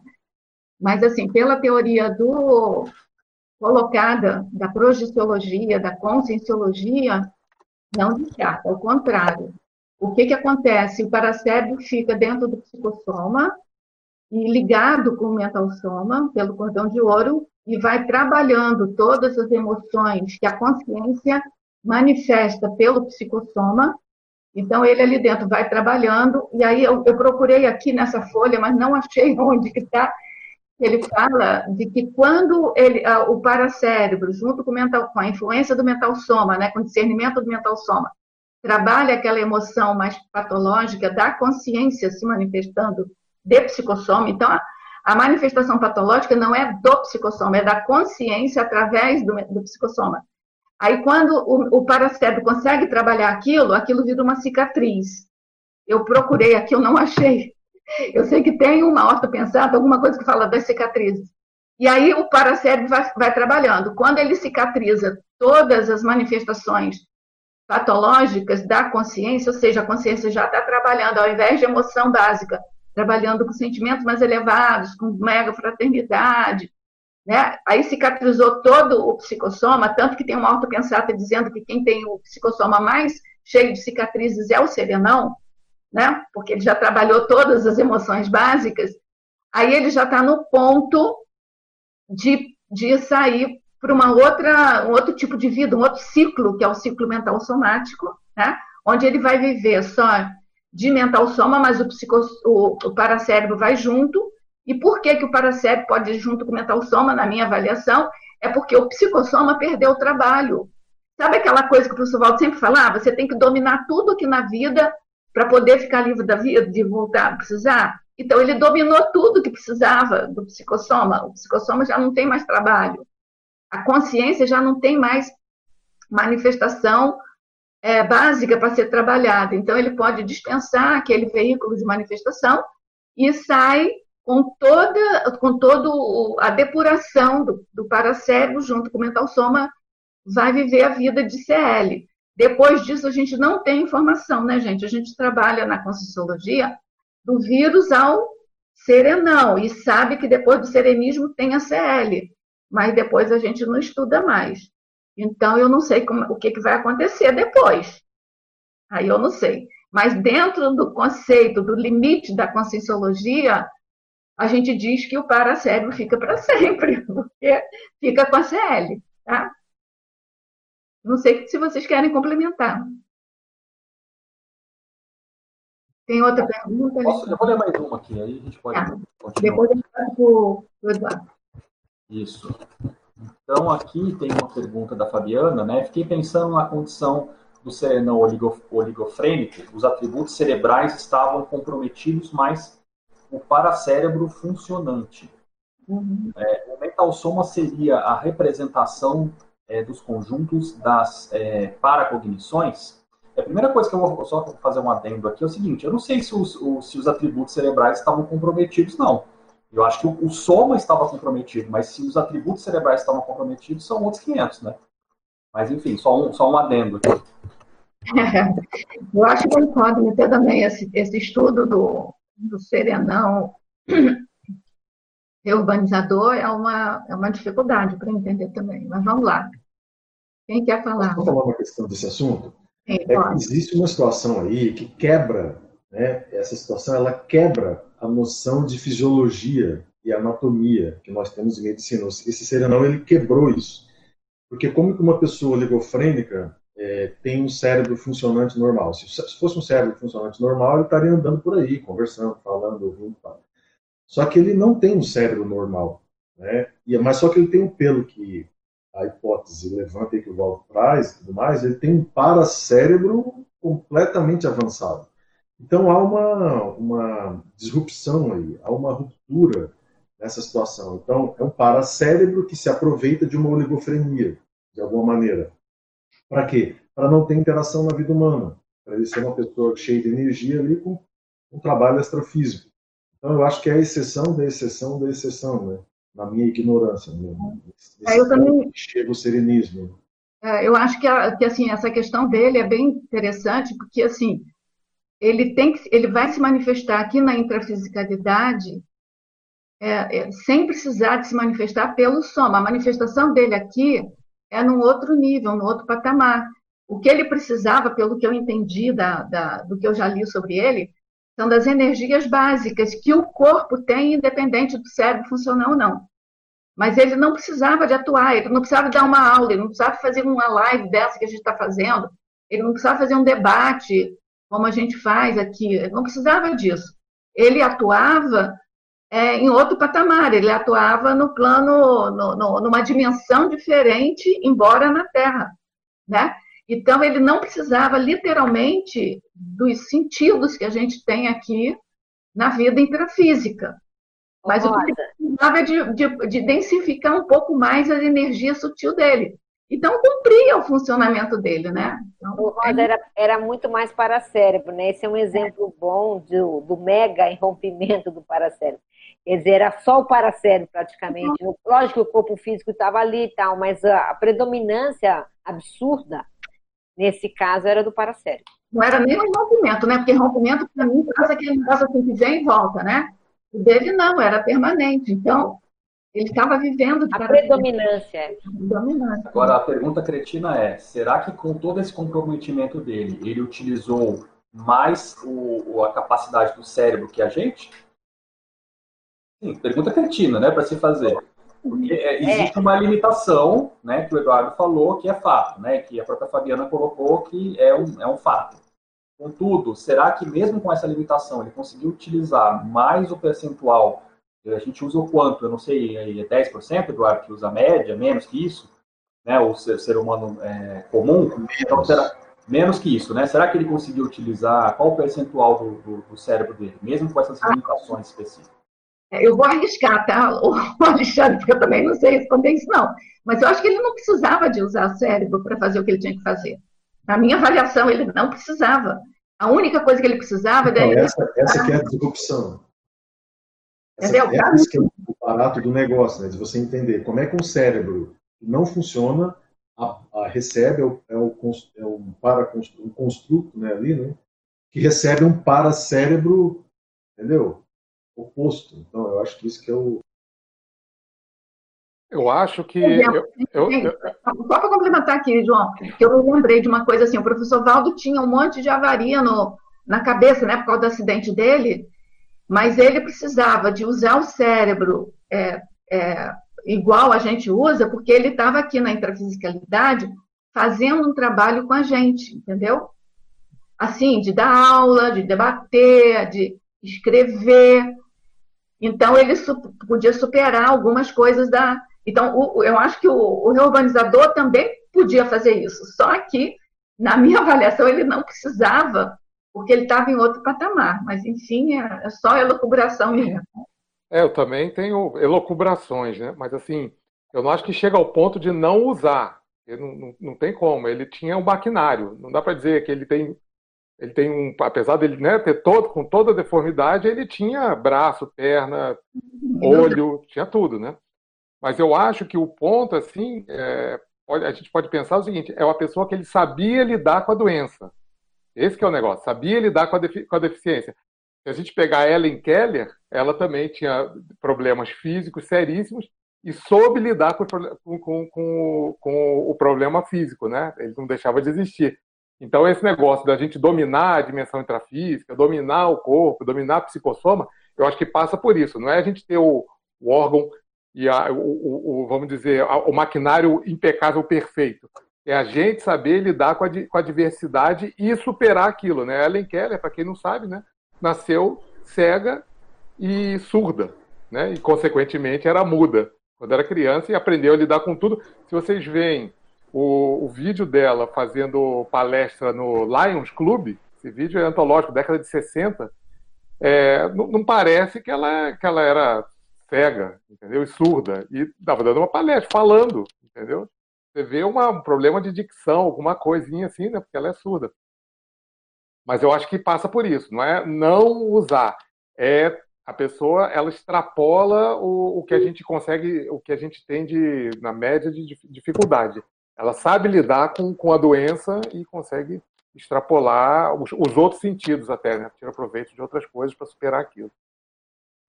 Mas, assim, pela teoria do colocada da projeciologia, da conscienciologia, não descarta, ao contrário. O que, que acontece? O paracérebro fica dentro do psicossoma e ligado com o mental soma pelo cordão de ouro e vai trabalhando todas as emoções que a consciência manifesta pelo psicossoma. Então, ele ali dentro vai trabalhando, e aí eu, eu procurei aqui nessa folha, mas não achei onde que está. Ele fala de que quando ele, o paracérebro, junto com, mental, com a influência do mental soma, né, com o discernimento do mental soma, trabalha aquela emoção mais patológica da consciência se manifestando de psicossoma. Então, a, a manifestação patológica não é do psicossoma, é da consciência através do, do psicossoma. Aí, quando o, o paracérebro consegue trabalhar aquilo, aquilo vira uma cicatriz. Eu procurei aqui, eu não achei. Eu sei que tem uma ortopensata, alguma coisa que fala das cicatrizes. E aí o paracérebro vai, vai trabalhando. Quando ele cicatriza todas as manifestações patológicas da consciência, ou seja, a consciência já está trabalhando, ao invés de emoção básica, trabalhando com sentimentos mais elevados, com mega fraternidade, né? Aí cicatrizou todo o psicossoma, tanto que tem uma ortopensata dizendo que quem tem o psicossoma mais cheio de cicatrizes é o serenão, né? Porque ele já trabalhou todas as emoções básicas. Aí ele já está no ponto de, de sair para uma outra, um outro tipo de vida, um outro ciclo, que é o ciclo mental somático, né? Onde ele vai viver só de mental soma, mas o, psico, o, o paracérebro vai junto e por que, que o paracérebro pode ir junto com o mental soma, na minha avaliação? É porque o psicossoma perdeu o trabalho. Sabe aquela coisa que o professor Valdo sempre falava? Você tem que dominar tudo aqui na vida para poder ficar livre da vida, de voltar a precisar. Então, ele dominou tudo que precisava do psicossoma. O psicossoma já não tem mais trabalho. A consciência já não tem mais manifestação é, básica para ser trabalhada. Então, ele pode dispensar aquele veículo de manifestação e sai com toda com todo a depuração do, do paracérebro junto com o mental soma vai viver a vida de CL. Depois disso a gente não tem informação, né, gente? A gente trabalha na conscienciologia do vírus ao serenão e sabe que depois do serenismo tem a CL, mas depois a gente não estuda mais. Então eu não sei como, o que, que vai acontecer depois. Aí eu não sei. Mas dentro do conceito, do limite da conscienciologia, a gente diz que o paracérebro fica para sempre, porque fica com a CL, tá? Não sei se vocês querem complementar. Tem outra pergunta? Posso, eu vou ler mais uma aqui, aí a gente pode tá. Depois a gente vai para o Eduardo. Isso. Então, aqui tem uma pergunta da Fabiana, né? Fiquei pensando na condição do serenão oligofrênico, os atributos cerebrais estavam comprometidos, mas o paracérebro funcionante. Uhum. É, o mental soma seria a representação é, dos conjuntos das é, paracognições. A primeira coisa que eu vou só fazer um adendo aqui é o seguinte: eu não sei se os, os, se os atributos cerebrais estavam comprometidos, não. Eu acho que o, o, soma estava comprometido, mas se os atributos cerebrais estavam comprometidos, são outros 500, né? Mas enfim, só um, só um adendo aqui. eu acho que ter também esse, esse estudo do, do serenão urbanizador é uma, é uma dificuldade para entender também. Mas vamos lá. Quem quer falar? Vamos falar uma questão desse assunto? Sim, é que existe uma situação aí que quebra, né? essa situação ela quebra a noção de fisiologia e anatomia que nós temos em medicina. Esse serenão ele quebrou isso. Porque como que uma pessoa ligofrênica é, tem um cérebro funcionante normal. Se, se, fosse um cérebro funcionante normal, ele estaria andando por aí, conversando, falando, ouvindo. Tal. Só que ele não tem um cérebro normal. Né? E, mas só que ele tem um pelo que a hipótese levanta e que o Val traz e tudo mais, ele tem um paracérebro completamente avançado. Então há uma, uma disrupção aí, há uma ruptura nessa situação. Então é um paracérebro que se aproveita de uma oligofrenia, de alguma maneira. Para quê? Para não ter interação na vida humana. Para ele ser uma pessoa cheia de energia ali com um trabalho extrafísico. Então, eu acho que é a exceção da exceção da exceção, né? na minha ignorância. Né? É, eu também... Chega o serenismo. É, eu acho que, que assim essa questão dele é bem interessante porque assim ele tem que, ele vai se manifestar aqui na intrafisicalidade é, é, sem precisar de se manifestar pelo soma. A manifestação dele aqui é num outro nível, num outro patamar. O que ele precisava, pelo que eu entendi da, da, do que eu já li sobre ele, são das energias básicas que o corpo tem, independente do cérebro funcionar ou não. Mas ele não precisava de atuar, ele não precisava dar uma aula, ele não precisava fazer uma live dessa que a gente está fazendo, ele não precisava fazer um debate como a gente faz aqui, não precisava disso. Ele atuava é, em outro patamar, ele atuava no plano, no, no, numa dimensão diferente, embora na Terra, né? Então, ele não precisava literalmente dos sentidos que a gente tem aqui na vida intrafísica. Mas o que ele precisava é de, de, de densificar um pouco mais a energia sutil dele. Então, cumpria o funcionamento dele, né? Então, o Rosa é... era, era muito mais paracérebro, né? Esse é um exemplo bom do, do mega irrompimento do paracérebro. Quer dizer, era só o paracérebro praticamente. Uhum. Lógico que o corpo físico estava ali e tal, mas a, a predominância absurda, nesse caso, era do paracérebro. Não era nem um rompimento, né? Porque rompimento, para mim, faz aquele negócio assim que vem e volta, né? O dele não, era permanente. Então, ele estava vivendo de a predominância. predominância. Agora a pergunta cretina é: será que com todo esse comprometimento dele, ele utilizou mais o, a capacidade do cérebro que a gente? Sim, pergunta cretina, né, para se fazer. Porque é, existe é. uma limitação, né, que o Eduardo falou, que é fato, né, que a própria Fabiana colocou que é um, é um fato. Contudo, será que mesmo com essa limitação ele conseguiu utilizar mais o percentual a gente usa o quanto? Eu não sei, é 10%, Eduardo, que usa a média, menos que isso? Né? O ser, ser humano é, comum? Então, será, menos que isso, né? Será que ele conseguiu utilizar, qual o percentual do, do, do cérebro dele, mesmo com essas limitações específicas? É, eu vou arriscar, tá, o Alexandre, porque eu também não sei responder isso, não. Mas eu acho que ele não precisava de usar o cérebro para fazer o que ele tinha que fazer. Na minha avaliação, ele não precisava. A única coisa que ele precisava... Então, essa, essa que é a disrupção. Essa, é, é esse que é o barato do negócio, né? De você entender como é que um cérebro não funciona, a, a recebe é, o, é, o, é um, para, um construto né, ali, né? Que recebe um paracérebro, entendeu? Oposto. Então, eu acho que isso que é o, eu acho que. Eu, eu, eu... Só para complementar aqui, João, que eu me lembrei de uma coisa assim: o professor Valdo tinha um monte de avaria no, na cabeça, né, por causa do acidente dele, mas ele precisava de usar o cérebro é, é, igual a gente usa, porque ele estava aqui na intrafisicalidade fazendo um trabalho com a gente, entendeu? Assim, de dar aula, de debater, de escrever. Então, ele podia superar algumas coisas da. Então, o, eu acho que o, o reurbanizador também podia fazer isso, só que, na minha avaliação, ele não precisava porque ele estava em outro patamar. Mas, enfim, é, é só elucubração mesmo. É, eu também tenho elucubrações, né? Mas, assim, eu não acho que chega ao ponto de não usar. Não, não, não tem como. Ele tinha um maquinário. Não dá para dizer que ele tem ele tem um, apesar dele né, ter todo, com toda a deformidade, ele tinha braço, perna, olho, tinha tudo, né? Mas eu acho que o ponto, assim, é, a gente pode pensar o seguinte: é uma pessoa que ele sabia lidar com a doença. Esse é o negócio. Sabia lidar com a, com a deficiência. Se a gente pegar a Ellen Keller, ela também tinha problemas físicos seríssimos e soube lidar com, com, com, com, o problema físico, né? Ele não deixava de existir. Então, esse negócio da gente dominar a dimensão intrafísica, dominar o corpo, dominar a psicossoma, eu acho que passa por isso. Não é a gente ter o, o órgão e a, o, o, vamos dizer, o maquinário impecável perfeito. É a gente saber lidar com a, com a diversidade e superar aquilo, né? Ellen Keller, para quem não sabe, né, nasceu cega e surda, né? E consequentemente era muda quando era criança e aprendeu a lidar com tudo. Se vocês veem o, o vídeo dela fazendo palestra no Lions Club, esse vídeo é antológico, década de 60, é, não, não, parece que ela, que ela era cega, entendeu? E surda. E estava dando uma palestra, falando, entendeu? Você vê uma, um problema de dicção, alguma coisinha assim, né? Porque ela é surda. Mas eu acho que passa por isso, não é não usar, é a pessoa ela extrapola o, o que a gente consegue, o que a gente tem de na média de dificuldade. ela sabe lidar com, com a doença e consegue extrapolar os, os outros sentidos até, né? Tira proveito de outras coisas para superar aquilo.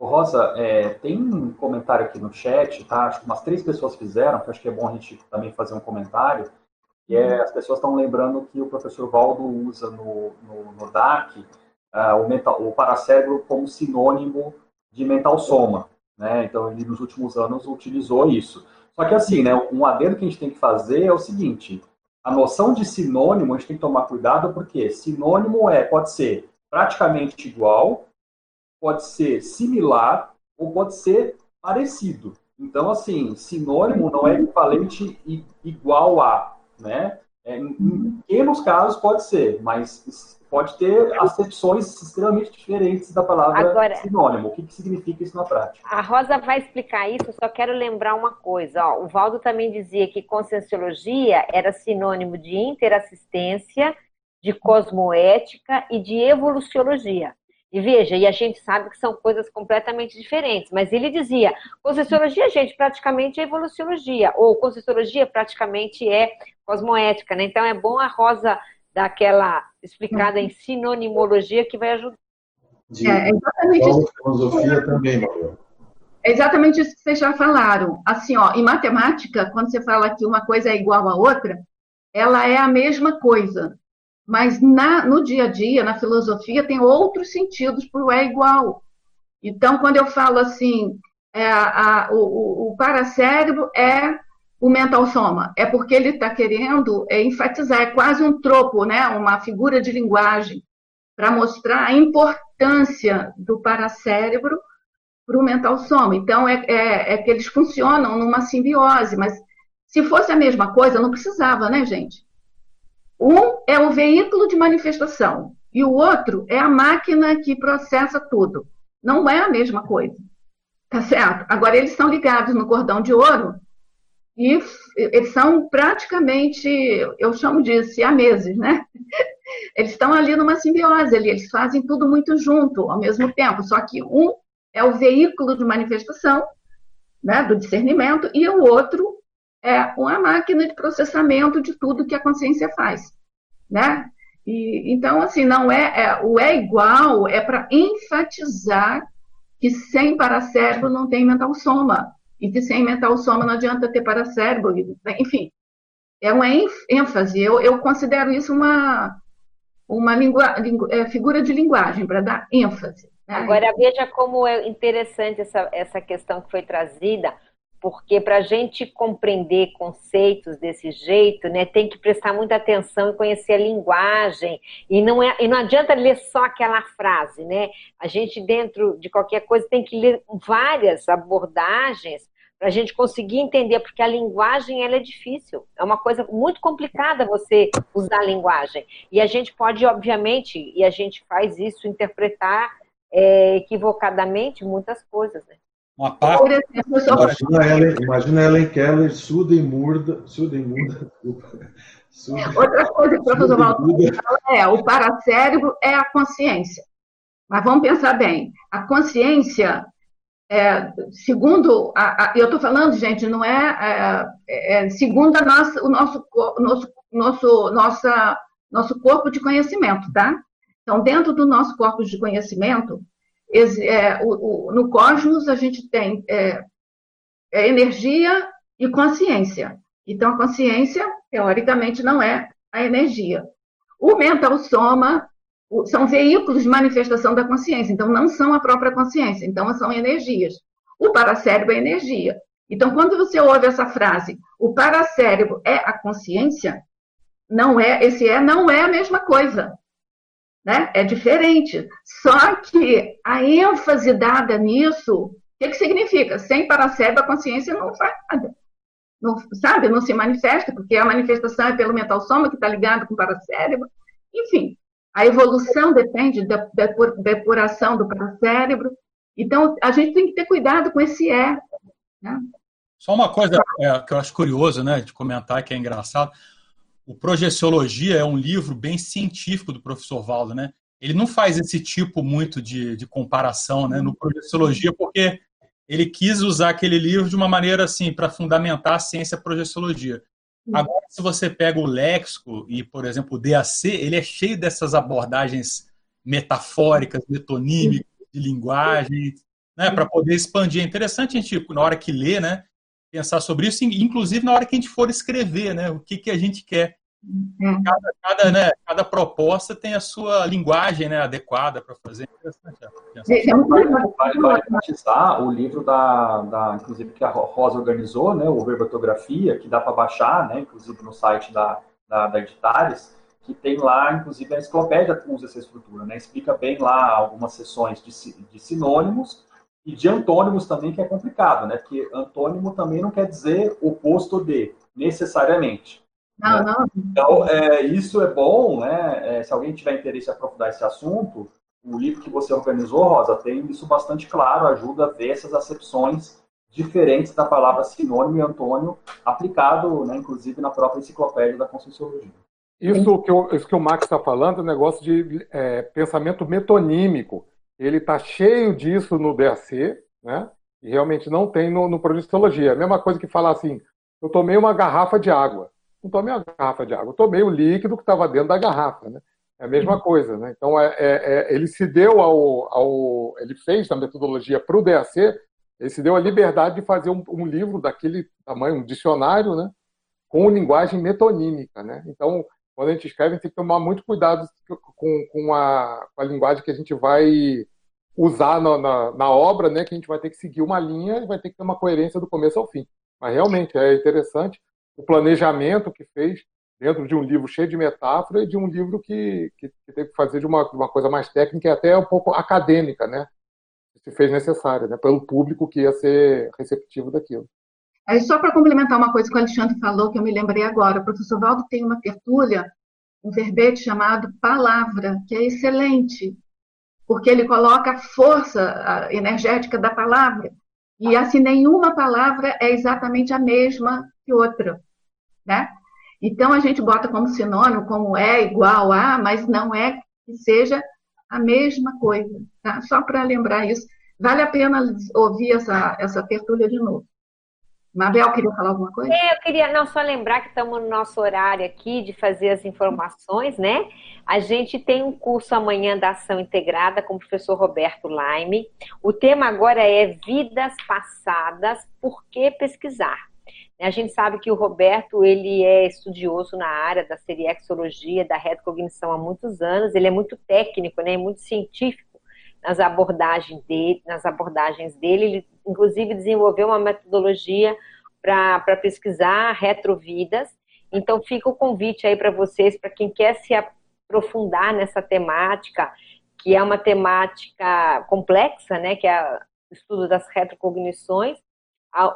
Rosa, é, tem um comentário aqui no chat, tá? Acho que umas três pessoas fizeram, que acho que é bom a gente também fazer um comentário, que é, as pessoas estão lembrando que o professor Valdo usa no, no, no DAC uh, o, mental, o paracérebro como sinônimo de mental soma, né? Então, ele nos últimos anos utilizou isso. Só que assim, né, um adendo que a gente tem que fazer é o seguinte, a noção de sinônimo, a gente tem que tomar cuidado, porque sinônimo é, pode ser praticamente igual, pode ser similar ou pode ser parecido. Então, assim, sinônimo não é equivalente igual a, né? É, em pequenos casos pode ser, mas pode ter acepções extremamente diferentes da palavra Agora, sinônimo. O que, que significa isso na prática? A Rosa vai explicar isso, só quero lembrar uma coisa. Ó, o Valdo também dizia que conscienciologia era sinônimo de interassistência, de cosmoética e de evoluciologia. E veja, e a gente sabe que são coisas completamente diferentes, mas ele dizia, conscienciologia, gente, praticamente é evoluciologia, ou conscienciologia praticamente é cosmoética, né? Então é bom a Rosa daquela explicada em sinonimologia que vai ajudar. De é, exatamente isso. filosofia também, Maria. É exatamente isso que vocês já falaram. Assim, ó, em matemática, quando você fala que uma coisa é igual à outra, ela é a mesma coisa. Mas na, no dia a dia, na filosofia, tem outros sentidos para o é igual. Então, quando eu falo assim, é, a, o, o paracérebro é o mental soma? É porque ele está querendo é, enfatizar, é quase um tropo, né? uma figura de linguagem, para mostrar a importância do paracérebro para o mental soma. Então, é, é, é, que eles funcionam numa simbiose, mas se fosse a mesma coisa, não precisava, né, gente? Um é o veículo de manifestação e o outro é a máquina que processa tudo. Não é a mesma coisa. Tá certo? Agora, eles estão ligados no cordão de ouro e eles são praticamente, eu chamo de siameses, né? Eles estão ali numa simbiose, eles fazem tudo muito junto ao mesmo tempo, só que um é o veículo de manifestação, né, do discernimento, e o outro é uma máquina de processamento de tudo que a consciência faz, né? E, então, assim, não é, é o é igual é para enfatizar que sem paracérebro não tem mental soma, e que sem mental soma não adianta ter paracérebro, enfim. É uma ênfase, eu, eu considero isso uma, uma lingua, é, figura de linguagem, para dar ênfase. Né? Agora, veja como é interessante essa, essa questão que foi trazida, porque para a gente compreender conceitos desse jeito, né, tem que prestar muita atenção e conhecer a linguagem, e não, é, e não adianta ler só aquela frase, né? A gente, dentro de qualquer coisa, tem que ler várias abordagens para a gente conseguir entender, porque a linguagem ela é difícil, é uma coisa muito complicada você usar a linguagem. E a gente pode, obviamente, e a gente faz isso, interpretar é, equivocadamente muitas coisas, né? Uma parte... Imagina Ellen, imagina Ellen Keller, surda e muda, surda e muda, Outra coisa, professor Valdo, é, o paracérebro é a consciência. Mas vamos pensar bem, a consciência é, segundo, a, a, eu estou falando, gente, não é, é, é segundo a nossa, o nosso, nosso, nosso, nossa, nosso corpo de conhecimento, tá? Então, dentro do nosso corpo de conhecimento, é, o, o, no cosmos a gente tem é, é, energia e consciência. Então, a consciência, teoricamente, não é a energia. O mental soma são veículos de manifestação da consciência, então não são a própria consciência, então são energias. O paracérebro é energia. Então, quando você ouve essa frase, o paracérebro é a consciência, não é, esse é não é a mesma coisa. Né? É diferente. Só que a ênfase dada nisso, o que, que significa? Sem paracérebro, a consciência não faz nada. Não, sabe? Não se manifesta, porque a manifestação é pelo mental soma, que está ligado com o paracérebro. Enfim, a evolução depende da, depuração do cérebro. Então, a gente tem que ter cuidado com esse é. Né? Só uma coisa é, que eu acho curioso né, de comentar, que é engraçado. O Projeciologia é um livro bem científico do professor Valdo, né? Ele não faz esse tipo muito de, de comparação né, no Projeciologia, porque ele quis usar aquele livro de uma maneira assim para fundamentar a ciência projeciologia. Agora, se você pega o léxico e, por exemplo, o DAC, ele é cheio dessas abordagens metafóricas, metonímicas, de linguagem, né, para poder expandir. É interessante a gente, na hora que lê, né, pensar sobre isso, inclusive na hora que a gente for escrever, né, o que, que a gente quer. É. Cada, cada, né, cada proposta tem a sua linguagem né, adequada para fazer. É, vale, vale enfatizar o livro da, da, inclusive, que a Rosa organizou, né, o Verbatografia, que dá para baixar, né, inclusive no site da, da, da Editares, que tem lá, inclusive, a enciclopédia que usa essa estrutura, né, explica bem lá algumas sessões de, de sinônimos e de antônimos também, que é complicado, né, porque antônimo também não quer dizer oposto de, necessariamente. Não, né? não. Então, é, isso é bom, né? É, se alguém tiver interesse em aprofundar esse assunto, o livro que você organizou, Rosa, tem isso bastante claro, ajuda a ver essas acepções diferentes da palavra sinônimo e antônimo, aplicado, né, inclusive, na própria enciclopédia da Conscienciologia. Isso que, eu, isso que o Max está falando é um negócio de é, pensamento metonímico. Ele está cheio disso no DAC, né? E realmente não tem no, no Projeciologia. É a mesma coisa que falar assim, eu tomei uma garrafa de água não tomei uma garrafa de água, eu tomei o líquido que estava dentro da garrafa, né? É a mesma uhum. coisa, né? Então, é, é, é, ele se deu ao, ao... Ele fez na metodologia para o DAC, ele se deu a liberdade de fazer um, um, livro daquele tamanho, um dicionário, né? Com linguagem metonímica, né? Então, quando a gente escreve, a gente tem que tomar muito cuidado com, com, a, com a linguagem que a gente vai usar na, na, na, obra, né? Que a gente vai ter que seguir uma linha e vai ter que ter uma coerência do começo ao fim. Mas realmente é interessante o planejamento que fez dentro de um livro cheio de metáfora e de um livro que, que, que teve que fazer de uma, uma coisa mais técnica e até um pouco acadêmica, né? Se fez necessária, né? Pelo público que ia ser receptivo daquilo. Aí, só para complementar uma coisa que o Alexandre falou, que eu me lembrei agora, o professor Valdo tem uma tertúlia, um verbete chamado Palavra, que é excelente, porque ele coloca a força energética da palavra, e assim nenhuma palavra é exatamente a mesma que outra né? Então a gente bota como sinônimo, como é igual a, mas não é que seja a mesma coisa, tá? Só para lembrar isso. Vale a pena ouvir essa, essa tertúlia de novo. Mabel, queria falar alguma coisa? É, eu queria não só lembrar que estamos no nosso horário aqui de fazer as informações, né? A gente tem um curso amanhã da ação integrada com o professor Roberto Laime. O tema agora é Vidas Passadas, por que pesquisar? A gente sabe que o Roberto ele é estudioso na área da seriexologia, da retrocognição há muitos anos. Ele é muito técnico, né, muito científico nas abordagens dele. Nas abordagens dele, ele inclusive desenvolveu uma metodologia para pesquisar retrovidas. Então fica o convite aí para vocês, para quem quer se aprofundar nessa temática, que é uma temática complexa, né, que é o estudo das retrocognições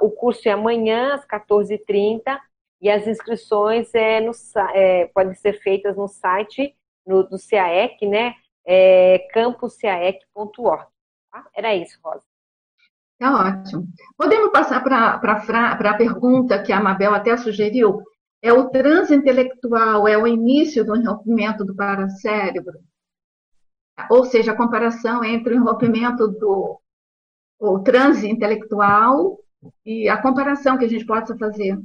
o curso é amanhã, às 14h30, e as inscrições é no, é, podem ser feitas no site no, do CAEC, né? É, campuscaec.org. Tá? Era isso, Rosa. Tá ótimo. Podemos passar para a pergunta que a Mabel até sugeriu? É o transe intelectual, é o início do rompimento do paracérebro? Ou seja, a comparação entre o rompimento do o transe intelectual e a comparação que a gente possa fazer.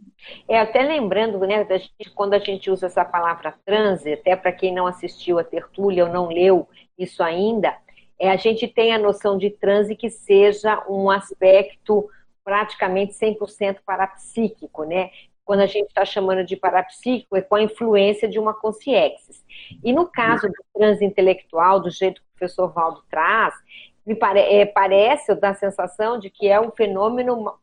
É, até lembrando, né, da gente, quando a gente usa essa palavra transe, até para quem não assistiu a tertúlia ou não leu isso ainda, é, a gente tem a noção de transe que seja um aspecto praticamente 100% parapsíquico, né? Quando a gente está chamando de parapsíquico, é com a influência de uma consciência. E no caso do transe intelectual, do jeito que o professor Valdo traz, me pare, é, parece, eu dá a sensação de que é um fenômeno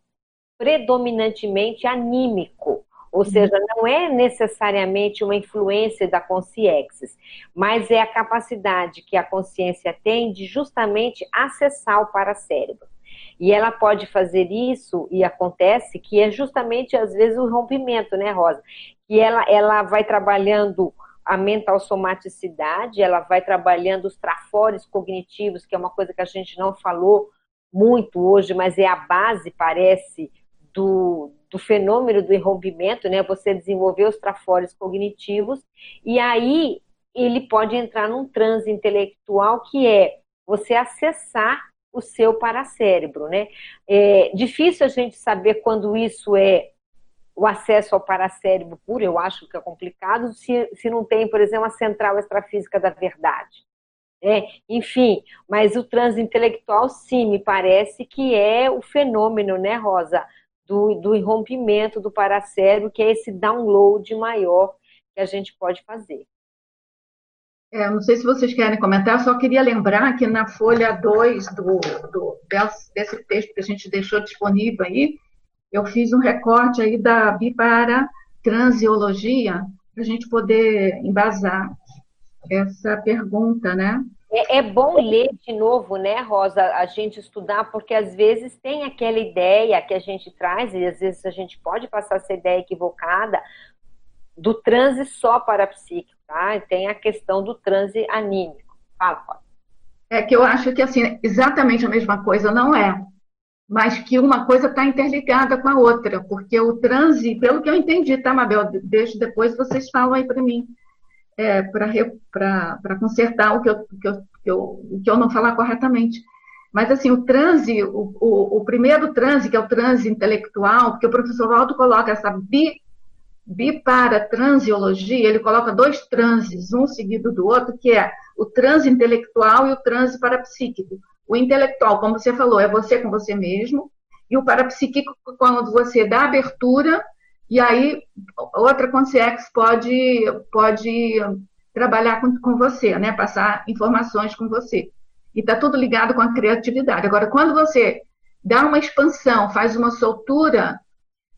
predominantemente anímico, ou uhum. seja, não é necessariamente uma influência da consciência, mas é a capacidade que a consciência tem de justamente acessar o paracérebro. E ela pode fazer isso, e acontece, que é justamente, às vezes, o rompimento, né, Rosa? Que ela, ela vai trabalhando a mental somaticidade, ela vai trabalhando os trafores cognitivos, que é uma coisa que a gente não falou muito hoje, mas é a base, parece, do, do fenômeno do enrompimento, né? Você desenvolver os trafores cognitivos e aí ele pode entrar num transe intelectual que é você acessar o seu paracérebro, né? É difícil a gente saber quando isso é o acesso ao paracérebro puro, eu acho que é complicado, se, se não tem, por exemplo, a central extrafísica da verdade. É, enfim, mas o transe intelectual, sim, me parece que é o fenômeno, né, Rosa, do, do irrompimento do paracérebro, que é esse download maior que a gente pode fazer. É, não sei se vocês querem comentar, só queria lembrar que na folha 2 do, do, desse texto que a gente deixou disponível aí, eu fiz um recorte aí da bipara transiologia, para a gente poder embasar essa pergunta, né? É, é, bom ler de novo, né, Rosa, a gente estudar, porque às vezes tem aquela ideia que a gente traz, e às vezes a gente pode passar essa ideia equivocada, do transe só parapsíquico, tá? Tem a questão do transe anímico. Fala, Rosa. É que eu acho que, assim, exatamente a mesma coisa não é mas que uma coisa está interligada com a outra, porque o transe, pelo que eu entendi, tá, Mabel? Deixa depois vocês falam aí para mim, é, para consertar o que eu, que, eu, que, eu, que eu não falar corretamente. Mas, assim, o transe, o, o, o, primeiro transe, que é o transe intelectual, porque o professor Waldo coloca essa bi, biparatransiologia, ele coloca dois transes, um seguido do outro, que é o transe intelectual e o transe parapsíquico. O intelectual, como você falou, é você com você mesmo, e o parapsíquico, quando você dá abertura, e aí outra consciência pode, pode trabalhar com, com você, né? passar informações com você. E está tudo ligado com a criatividade. Agora, quando você dá uma expansão, faz uma soltura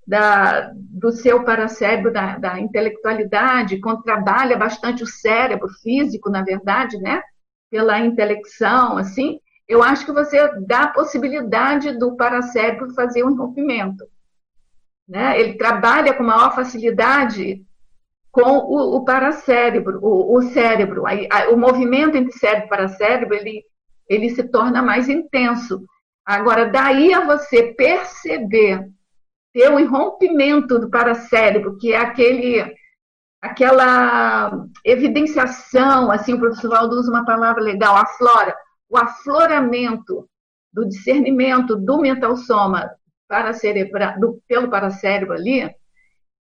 da, do seu paracérebro, da, da intelectualidade, quando trabalha bastante o cérebro físico, na verdade, né? pela intelecção, assim, eu acho que você dá a possibilidade do paracérebro fazer um rompimento. Né? Ele trabalha com maior facilidade com o, o paracérebro, o, o cérebro. A, a, o movimento entre cérebro e paracérebro, ele, ele se torna mais intenso. Agora, daí a você perceber, ter um rompimento do paracérebro, que é aquele aquela evidenciação, assim, o professor Valdo usa uma palavra legal, aflora, o afloramento do discernimento do mental soma para cerebra, do, pelo paracérebro ali,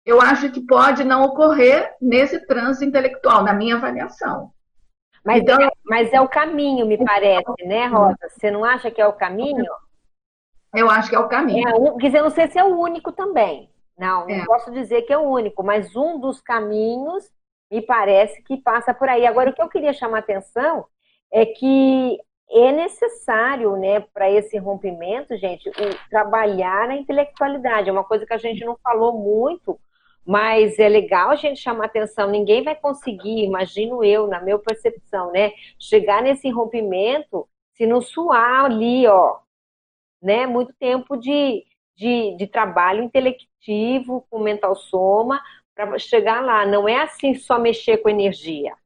eu acho que pode não ocorrer nesse trânsito intelectual, na minha avaliação. Mas, então, é, mas é o caminho, me parece, né, Rosa? Você não acha que é o caminho? Eu acho que é o caminho. É, quer dizer, eu não sei se é o único também. Não, não é. posso dizer que é o único, mas um dos caminhos me parece que passa por aí. Agora, o que eu queria chamar a atenção é que é necessário, né, para esse rompimento, gente, trabalhar a intelectualidade. É uma coisa que a gente não falou muito, mas é legal a gente chamar atenção. Ninguém vai conseguir, imagino eu, na minha percepção, né, chegar nesse rompimento se não suar ali, ó, né, muito tempo de, de, de trabalho intelectivo com mental soma para chegar lá. Não é assim só mexer com energia.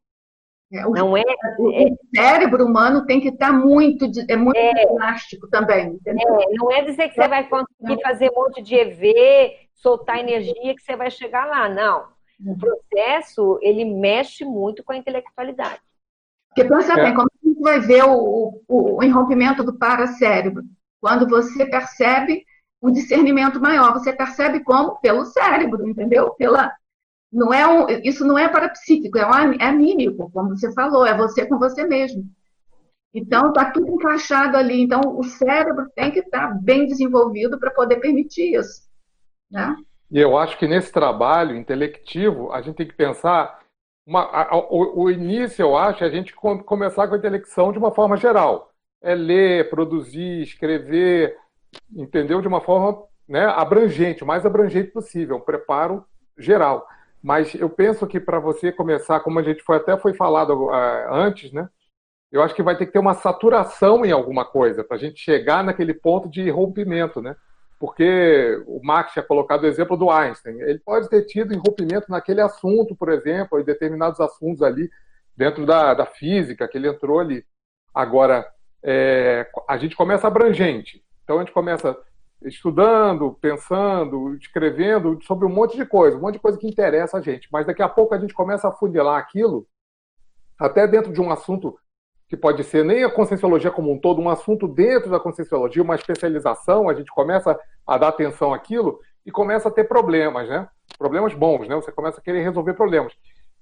É, o, não é, o cérebro humano tem que estar muito, é muito é, elástico também. É, não é dizer que você vai conseguir fazer um monte de EV, soltar energia que você vai chegar lá, não. O uhum. processo ele mexe muito com a intelectualidade. Porque pensa bem, como a gente vai ver o, o, o enrompimento do paracérebro? Quando você percebe um discernimento maior, você percebe como? Pelo cérebro, entendeu? Pela, não é um, isso não é parapsíquico, é, um, é anímico, como você falou, é você com você mesmo. Então, está tudo encaixado ali. Então, o cérebro tem que estar tá bem desenvolvido para poder permitir isso. Né? E eu acho que nesse trabalho intelectivo, a gente tem que pensar. Uma, a, o, o, início, eu acho, é a gente com, começar com a intelecção de uma forma geral. É ler, produzir, escrever, entendeu? De uma forma né, abrangente, o mais abrangente possível, um preparo geral. Mas eu penso que para você começar, como a gente foi até foi falado uh, antes, né? Eu acho que vai ter que ter uma saturação em alguma coisa para a gente chegar naquele ponto de rompimento, né? Porque o Max tinha colocado o exemplo do Einstein. Ele pode ter tido rompimento naquele assunto, por exemplo, em determinados assuntos ali dentro da, da física que ele entrou ali. Agora, é, a gente começa abrangente. Então a gente começa estudando, pensando, escrevendo sobre um monte de coisa, um monte de coisa que interessa a gente. Mas daqui a pouco a gente começa a funilar aquilo, até dentro de um assunto que pode ser nem a conscienciologia como um todo, um assunto dentro da conscienciologia, uma especialização, a gente começa a dar atenção àquilo, e começa a ter problemas, né? Problemas bons, né? Você começa a querer resolver problemas.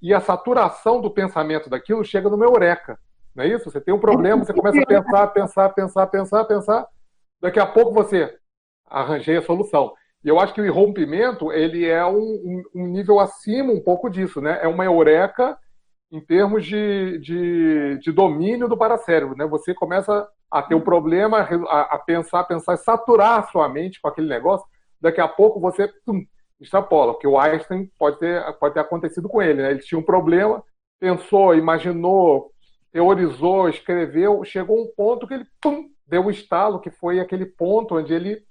E a saturação do pensamento daquilo chega no meu eureka. Não é isso? Você tem um problema, você começa a pensar, pensar, pensar, pensar, pensar. Daqui a pouco você arranjei a solução. E eu acho que o irrompimento ele é um, um, nível acima um pouco disso, né? É uma eureka em termos de, de, de domínio do paracérebro, né? Você começa a ter um problema, a, a pensar, pensar, saturar a sua mente com aquele negócio. Daqui a pouco você tum, extrapola, porque o Einstein pode ter, pode ter acontecido com ele, né? Ele tinha um problema, pensou, imaginou, teorizou, escreveu, chegou um ponto que ele pum, deu um estalo, que foi aquele ponto onde ele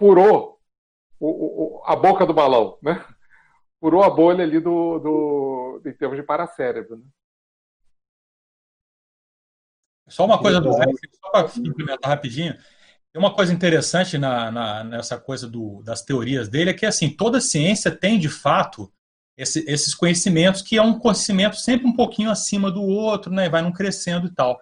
furou o, o, a boca do balão, né? Furou a bolha ali do, do em termos de paracérebro. Né? Só uma coisa do Einstein, só para implementar rapidinho. Tem uma coisa interessante na, na, nessa coisa do, das teorias dele, é que assim, toda ciência tem de fato esse, esses conhecimentos, que é um conhecimento sempre um pouquinho acima do outro, né? Vai não crescendo e tal.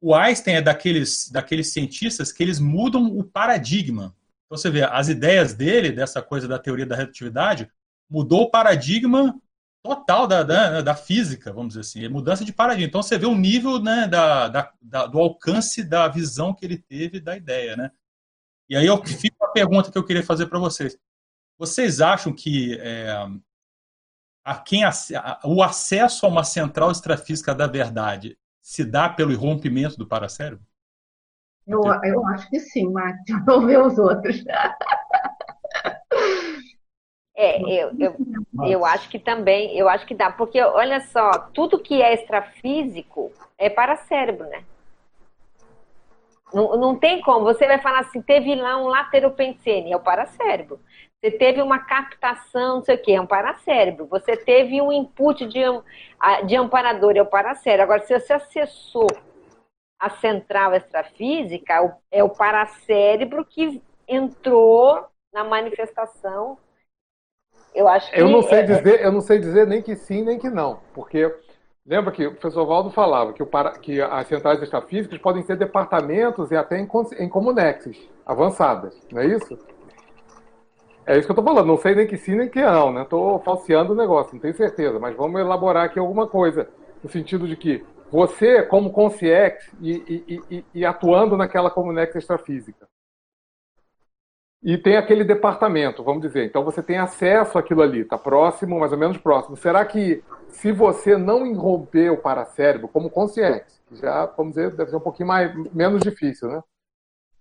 O Einstein é daqueles, daqueles cientistas que eles mudam o paradigma. Então você vê, as ideias dele, dessa coisa da teoria da relatividade, mudou o paradigma total da, da, da física, vamos dizer assim, é mudança de paradigma. Então você vê o nível né, da, da, da, do alcance da visão que ele teve da ideia, né? E aí eu fico a pergunta que eu queria fazer para vocês. Vocês acham que é, a quem a, o acesso a uma central extrafísica da verdade se dá pelo irrompimento do paracérebro? Eu, eu acho que sim, Márcio. Vamos ver os outros. É, eu, eu, eu acho que também, eu acho que dá, porque olha só, tudo que é extrafísico é para cérebro, né? Não, não tem como, você vai falar assim, teve lá um lateropensene, é o paracérebro. Você teve uma captação, não sei o que, é um paracérebro. Você teve um input de, de amparador, é o paracérebro. Agora, se você acessou a central extrafísica, é o paracérebro que entrou na manifestação eu acho que. Eu não sei é... dizer, eu não sei dizer nem que sim, nem que não. Porque lembra que o professor Valdo falava que, o para, que as centrais extrafísicas podem ser departamentos e até em, em comunexes avançadas, não é isso? É isso que eu estou falando. Não sei nem que sim, nem que não, né? Estou falseando o negócio, não tenho certeza. Mas vamos elaborar aqui alguma coisa. No sentido de que você, como consciex, e, e, e, e atuando naquela comunex extrafísica, e tem aquele departamento, vamos dizer. Então você tem acesso àquilo ali, está próximo, mais ou menos próximo. Será que se você não irromper o paracérebro, como consciente, já, vamos dizer, deve ser um pouquinho mais, menos difícil, né?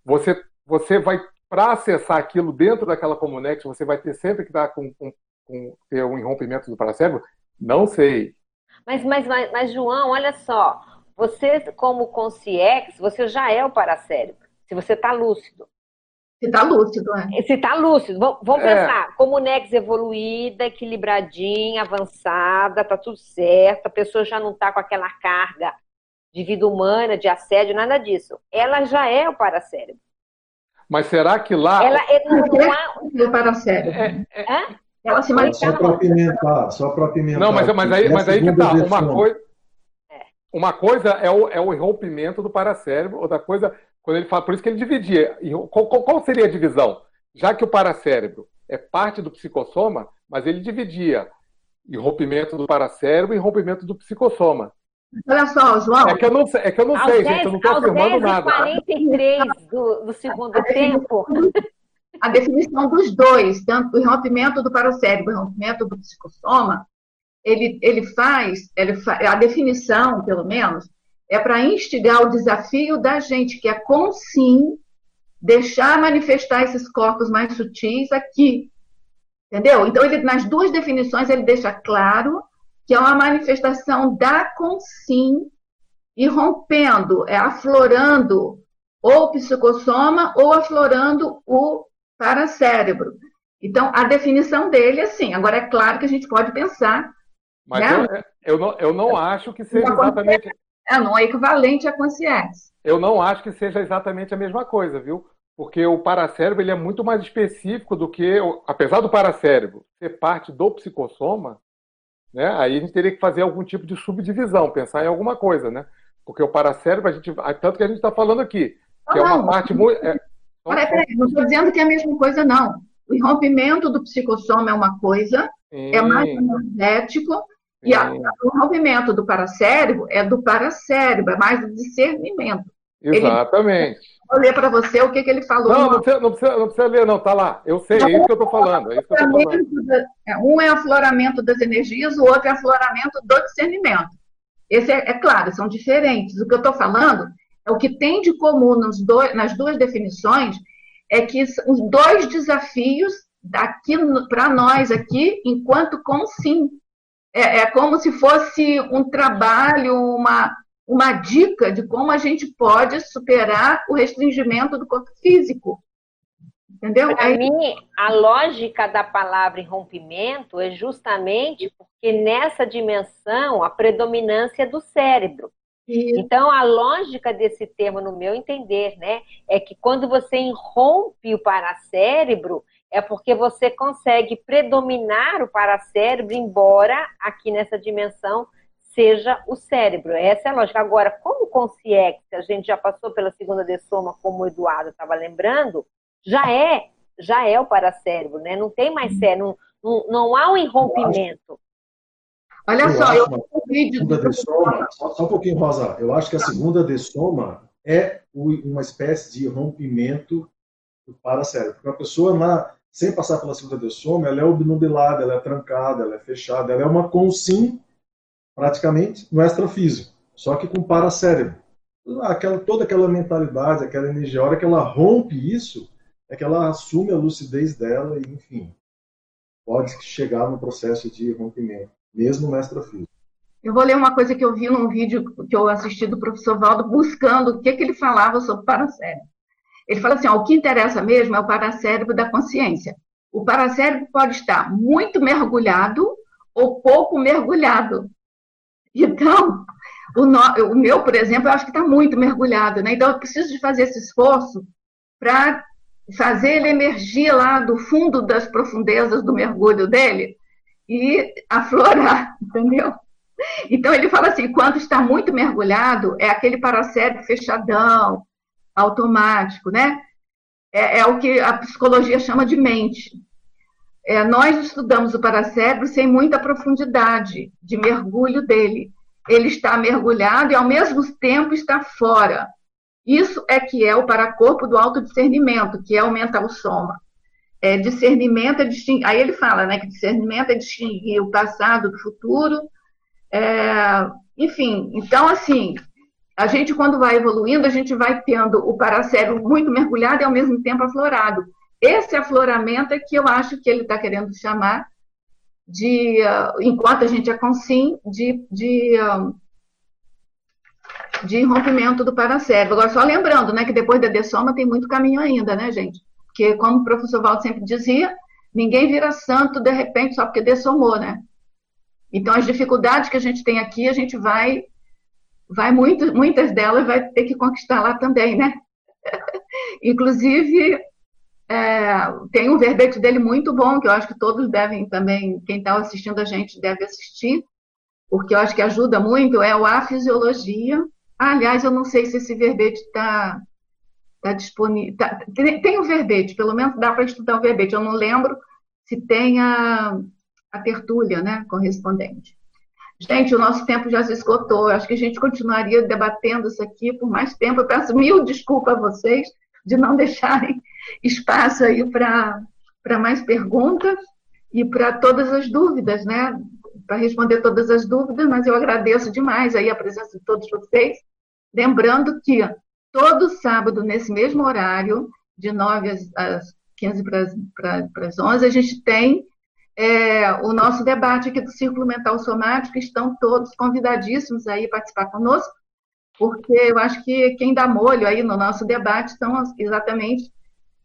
Você, você vai, para acessar aquilo dentro daquela Comunex, você vai ter sempre que dar com, com, com ter um irrompimento do paracérebro? Não sei. Mas, mas, mas, mas, João, olha só. Você, como consciex, você já é o paracérebro. Se você está lúcido. Se está lúcido, é. Se está lúcido. Vamos é. pensar, Comunex evoluída, equilibradinha, avançada, tá tudo certo, a pessoa já não está com aquela carga de vida humana, de assédio, nada disso. Ela já é o paracérebro. Mas será que lá. Ela é, não, não há... o paracérebro. É, é... Ela se manifesta. Só para apimentar, só para apimentar. Não, mas, mas, aí, mas aí que tá. Uma coisa, é. uma coisa é o, é o irrompimento do paracérebro, outra coisa quando ele fala, por isso que ele dividia. Qual, qual seria a divisão? Já que o paracérebro é parte do psicossoma, mas ele dividia em rompimento do paracérebro e rompimento do psicossoma. Olha só, João. É que eu não sei, é que eu não sei 10, gente, eu não estou afirmando nada. 43 do, do segundo tempo. A definição dos dois, tanto o rompimento do paracérebro e rompimento do psicossoma, ele, ele faz, ele faz, a definição, pelo menos, é para instigar o desafio da gente, que é com sim deixar manifestar esses corpos mais sutis aqui. Entendeu? Então, ele, nas duas definições, ele deixa claro que é uma manifestação da consim irrompendo, é aflorando ou o psicossoma ou aflorando o paracérebro. Então, a definição dele é assim. Agora, é claro que a gente pode pensar. Mas né? eu, eu, não, eu não acho que seja exatamente. É, não é equivalente à consciência. Eu não acho que seja exatamente a mesma coisa, viu? Porque o paracérebro ele é muito mais específico do que, apesar do paracérebro ser parte do psicossoma, né? Aí a gente teria que fazer algum tipo de subdivisão, pensar em alguma coisa, né? Porque o paracérebro, a gente, tanto que a gente está falando aqui, que é uma parte muito. É... Peraí, peraí, não estou dizendo que é a mesma coisa, não. O rompimento do psicossoma é uma coisa, Sim. é mais energético, e a, o rompimento do paracérebro é do paracérebro, é mais do discernimento. Exatamente. Ele, vou ler para você o que, que ele falou. Não, não precisa, não, precisa, não precisa ler, não, tá lá. Eu sei, é isso que eu estou falando. É eu falando. É, um é afloramento das energias, o outro é afloramento do discernimento. Esse é, é claro, são diferentes. O que eu estou falando é o que tem de comum dois, nas duas definições é que os dois desafios daqui para nós aqui, enquanto com sim. É, é como se fosse um trabalho, uma, uma dica de como a gente pode superar o restringimento do corpo físico. Entendeu? Para mim, a lógica da palavra rompimento é justamente porque nessa dimensão a predominância é do cérebro. Isso. Então, a lógica desse termo, no meu entender, né, é que quando você irrompe o paracérebro, é porque você consegue predominar o paracérebro, embora aqui nessa dimensão seja o cérebro. Essa é a lógica. Agora, como consciência, a gente já passou pela segunda dessoma, como o Eduardo estava lembrando, já é, já é o paracérebro, né? Não tem mais cérebro, não, não, não há um irrompimento. Olha eu só, eu um vídeo de soma, só, só, um pouquinho, Rosa. Eu acho que a segunda dessoma é uma espécie de rompimento do paracérebro. Porque a pessoa, na, sem passar pela segunda dessoma, ela é obnubilada, ela é trancada, ela é fechada, ela é uma consim praticamente no extrafísico, só que com paracérebro. Aquela, toda aquela mentalidade, aquela energia, a hora que ela rompe isso, é que ela assume a lucidez dela e, enfim, pode chegar no processo de rompimento, mesmo no extrafísico. Eu vou ler uma coisa que eu vi num vídeo que eu assisti do professor Valdo, buscando o que, que ele falava sobre o paracérebro. Ele fala assim: ó, o que interessa mesmo é o paracérebro da consciência. O paracérebro pode estar muito mergulhado ou pouco mergulhado. Então, o, no, o meu, por exemplo, eu acho que está muito mergulhado, né? Então, eu preciso de fazer esse esforço para fazer ele emergir lá do fundo das profundezas do mergulho dele e aflorar, entendeu? Então, ele fala assim: quando está muito mergulhado, é aquele paracérebro fechadão, automático, né? É, é o que a psicologia chama de mente. É, nós estudamos o paracérebro sem muita profundidade de mergulho dele. Ele está mergulhado e, ao mesmo tempo, está fora. Isso é que é o paracorpo do autodiscernimento, que é o mental soma. É, discernimento é distinguir. Aí ele fala né, que discernimento é distinguir o passado do futuro. É, enfim, então, assim, a gente, quando vai evoluindo, a gente vai tendo o paracérebro muito mergulhado e, ao mesmo tempo, aflorado. Esse afloramento é que eu acho que ele está querendo chamar de, uh, enquanto a gente é consim, de, de, uh, de rompimento do paracérebro. Agora, só lembrando, né, que depois da dessoma tem muito caminho ainda, né, gente? Porque, como o professor Valdo sempre dizia, ninguém vira santo de repente só porque dessomou, né? Então, as dificuldades que a gente tem aqui, a gente vai, vai muito, muitas delas vai ter que conquistar lá também, né? Inclusive, é, tem um verbete dele muito bom, que eu acho que todos devem também, quem está assistindo a gente deve assistir, porque eu acho que ajuda muito, é o A Fisiologia. Ah, aliás, eu não sei se esse verbete está tá disponível. Tá, tem, tem o verbete, pelo menos dá para estudar o verbete. Eu não lembro se tem a, a tertúlia né, correspondente. Gente, o nosso tempo já se esgotou. Acho que a gente continuaria debatendo isso aqui por mais tempo. Eu peço mil desculpas a vocês de não deixarem espaço aí para mais perguntas e para todas as dúvidas, né? Para responder todas as dúvidas, mas eu agradeço demais aí a presença de todos vocês. Lembrando que todo sábado, nesse mesmo horário, de 9 às, às 15 para, as 11, a gente tem é, o nosso debate aqui do Círculo Mental Somático. Estão todos convidadíssimos aí participar conosco, porque eu acho que quem dá molho aí no nosso debate são exatamente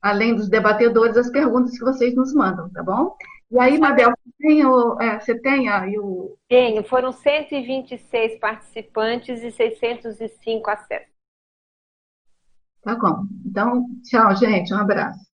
além dos debatedores, as perguntas que vocês nos mandam, tá bom? E aí, Mabel, você tem, o, é, você tem aí o... Tenho, foram 126 participantes e 605 acessos. Tá bom. Então, tchau, gente, um abraço.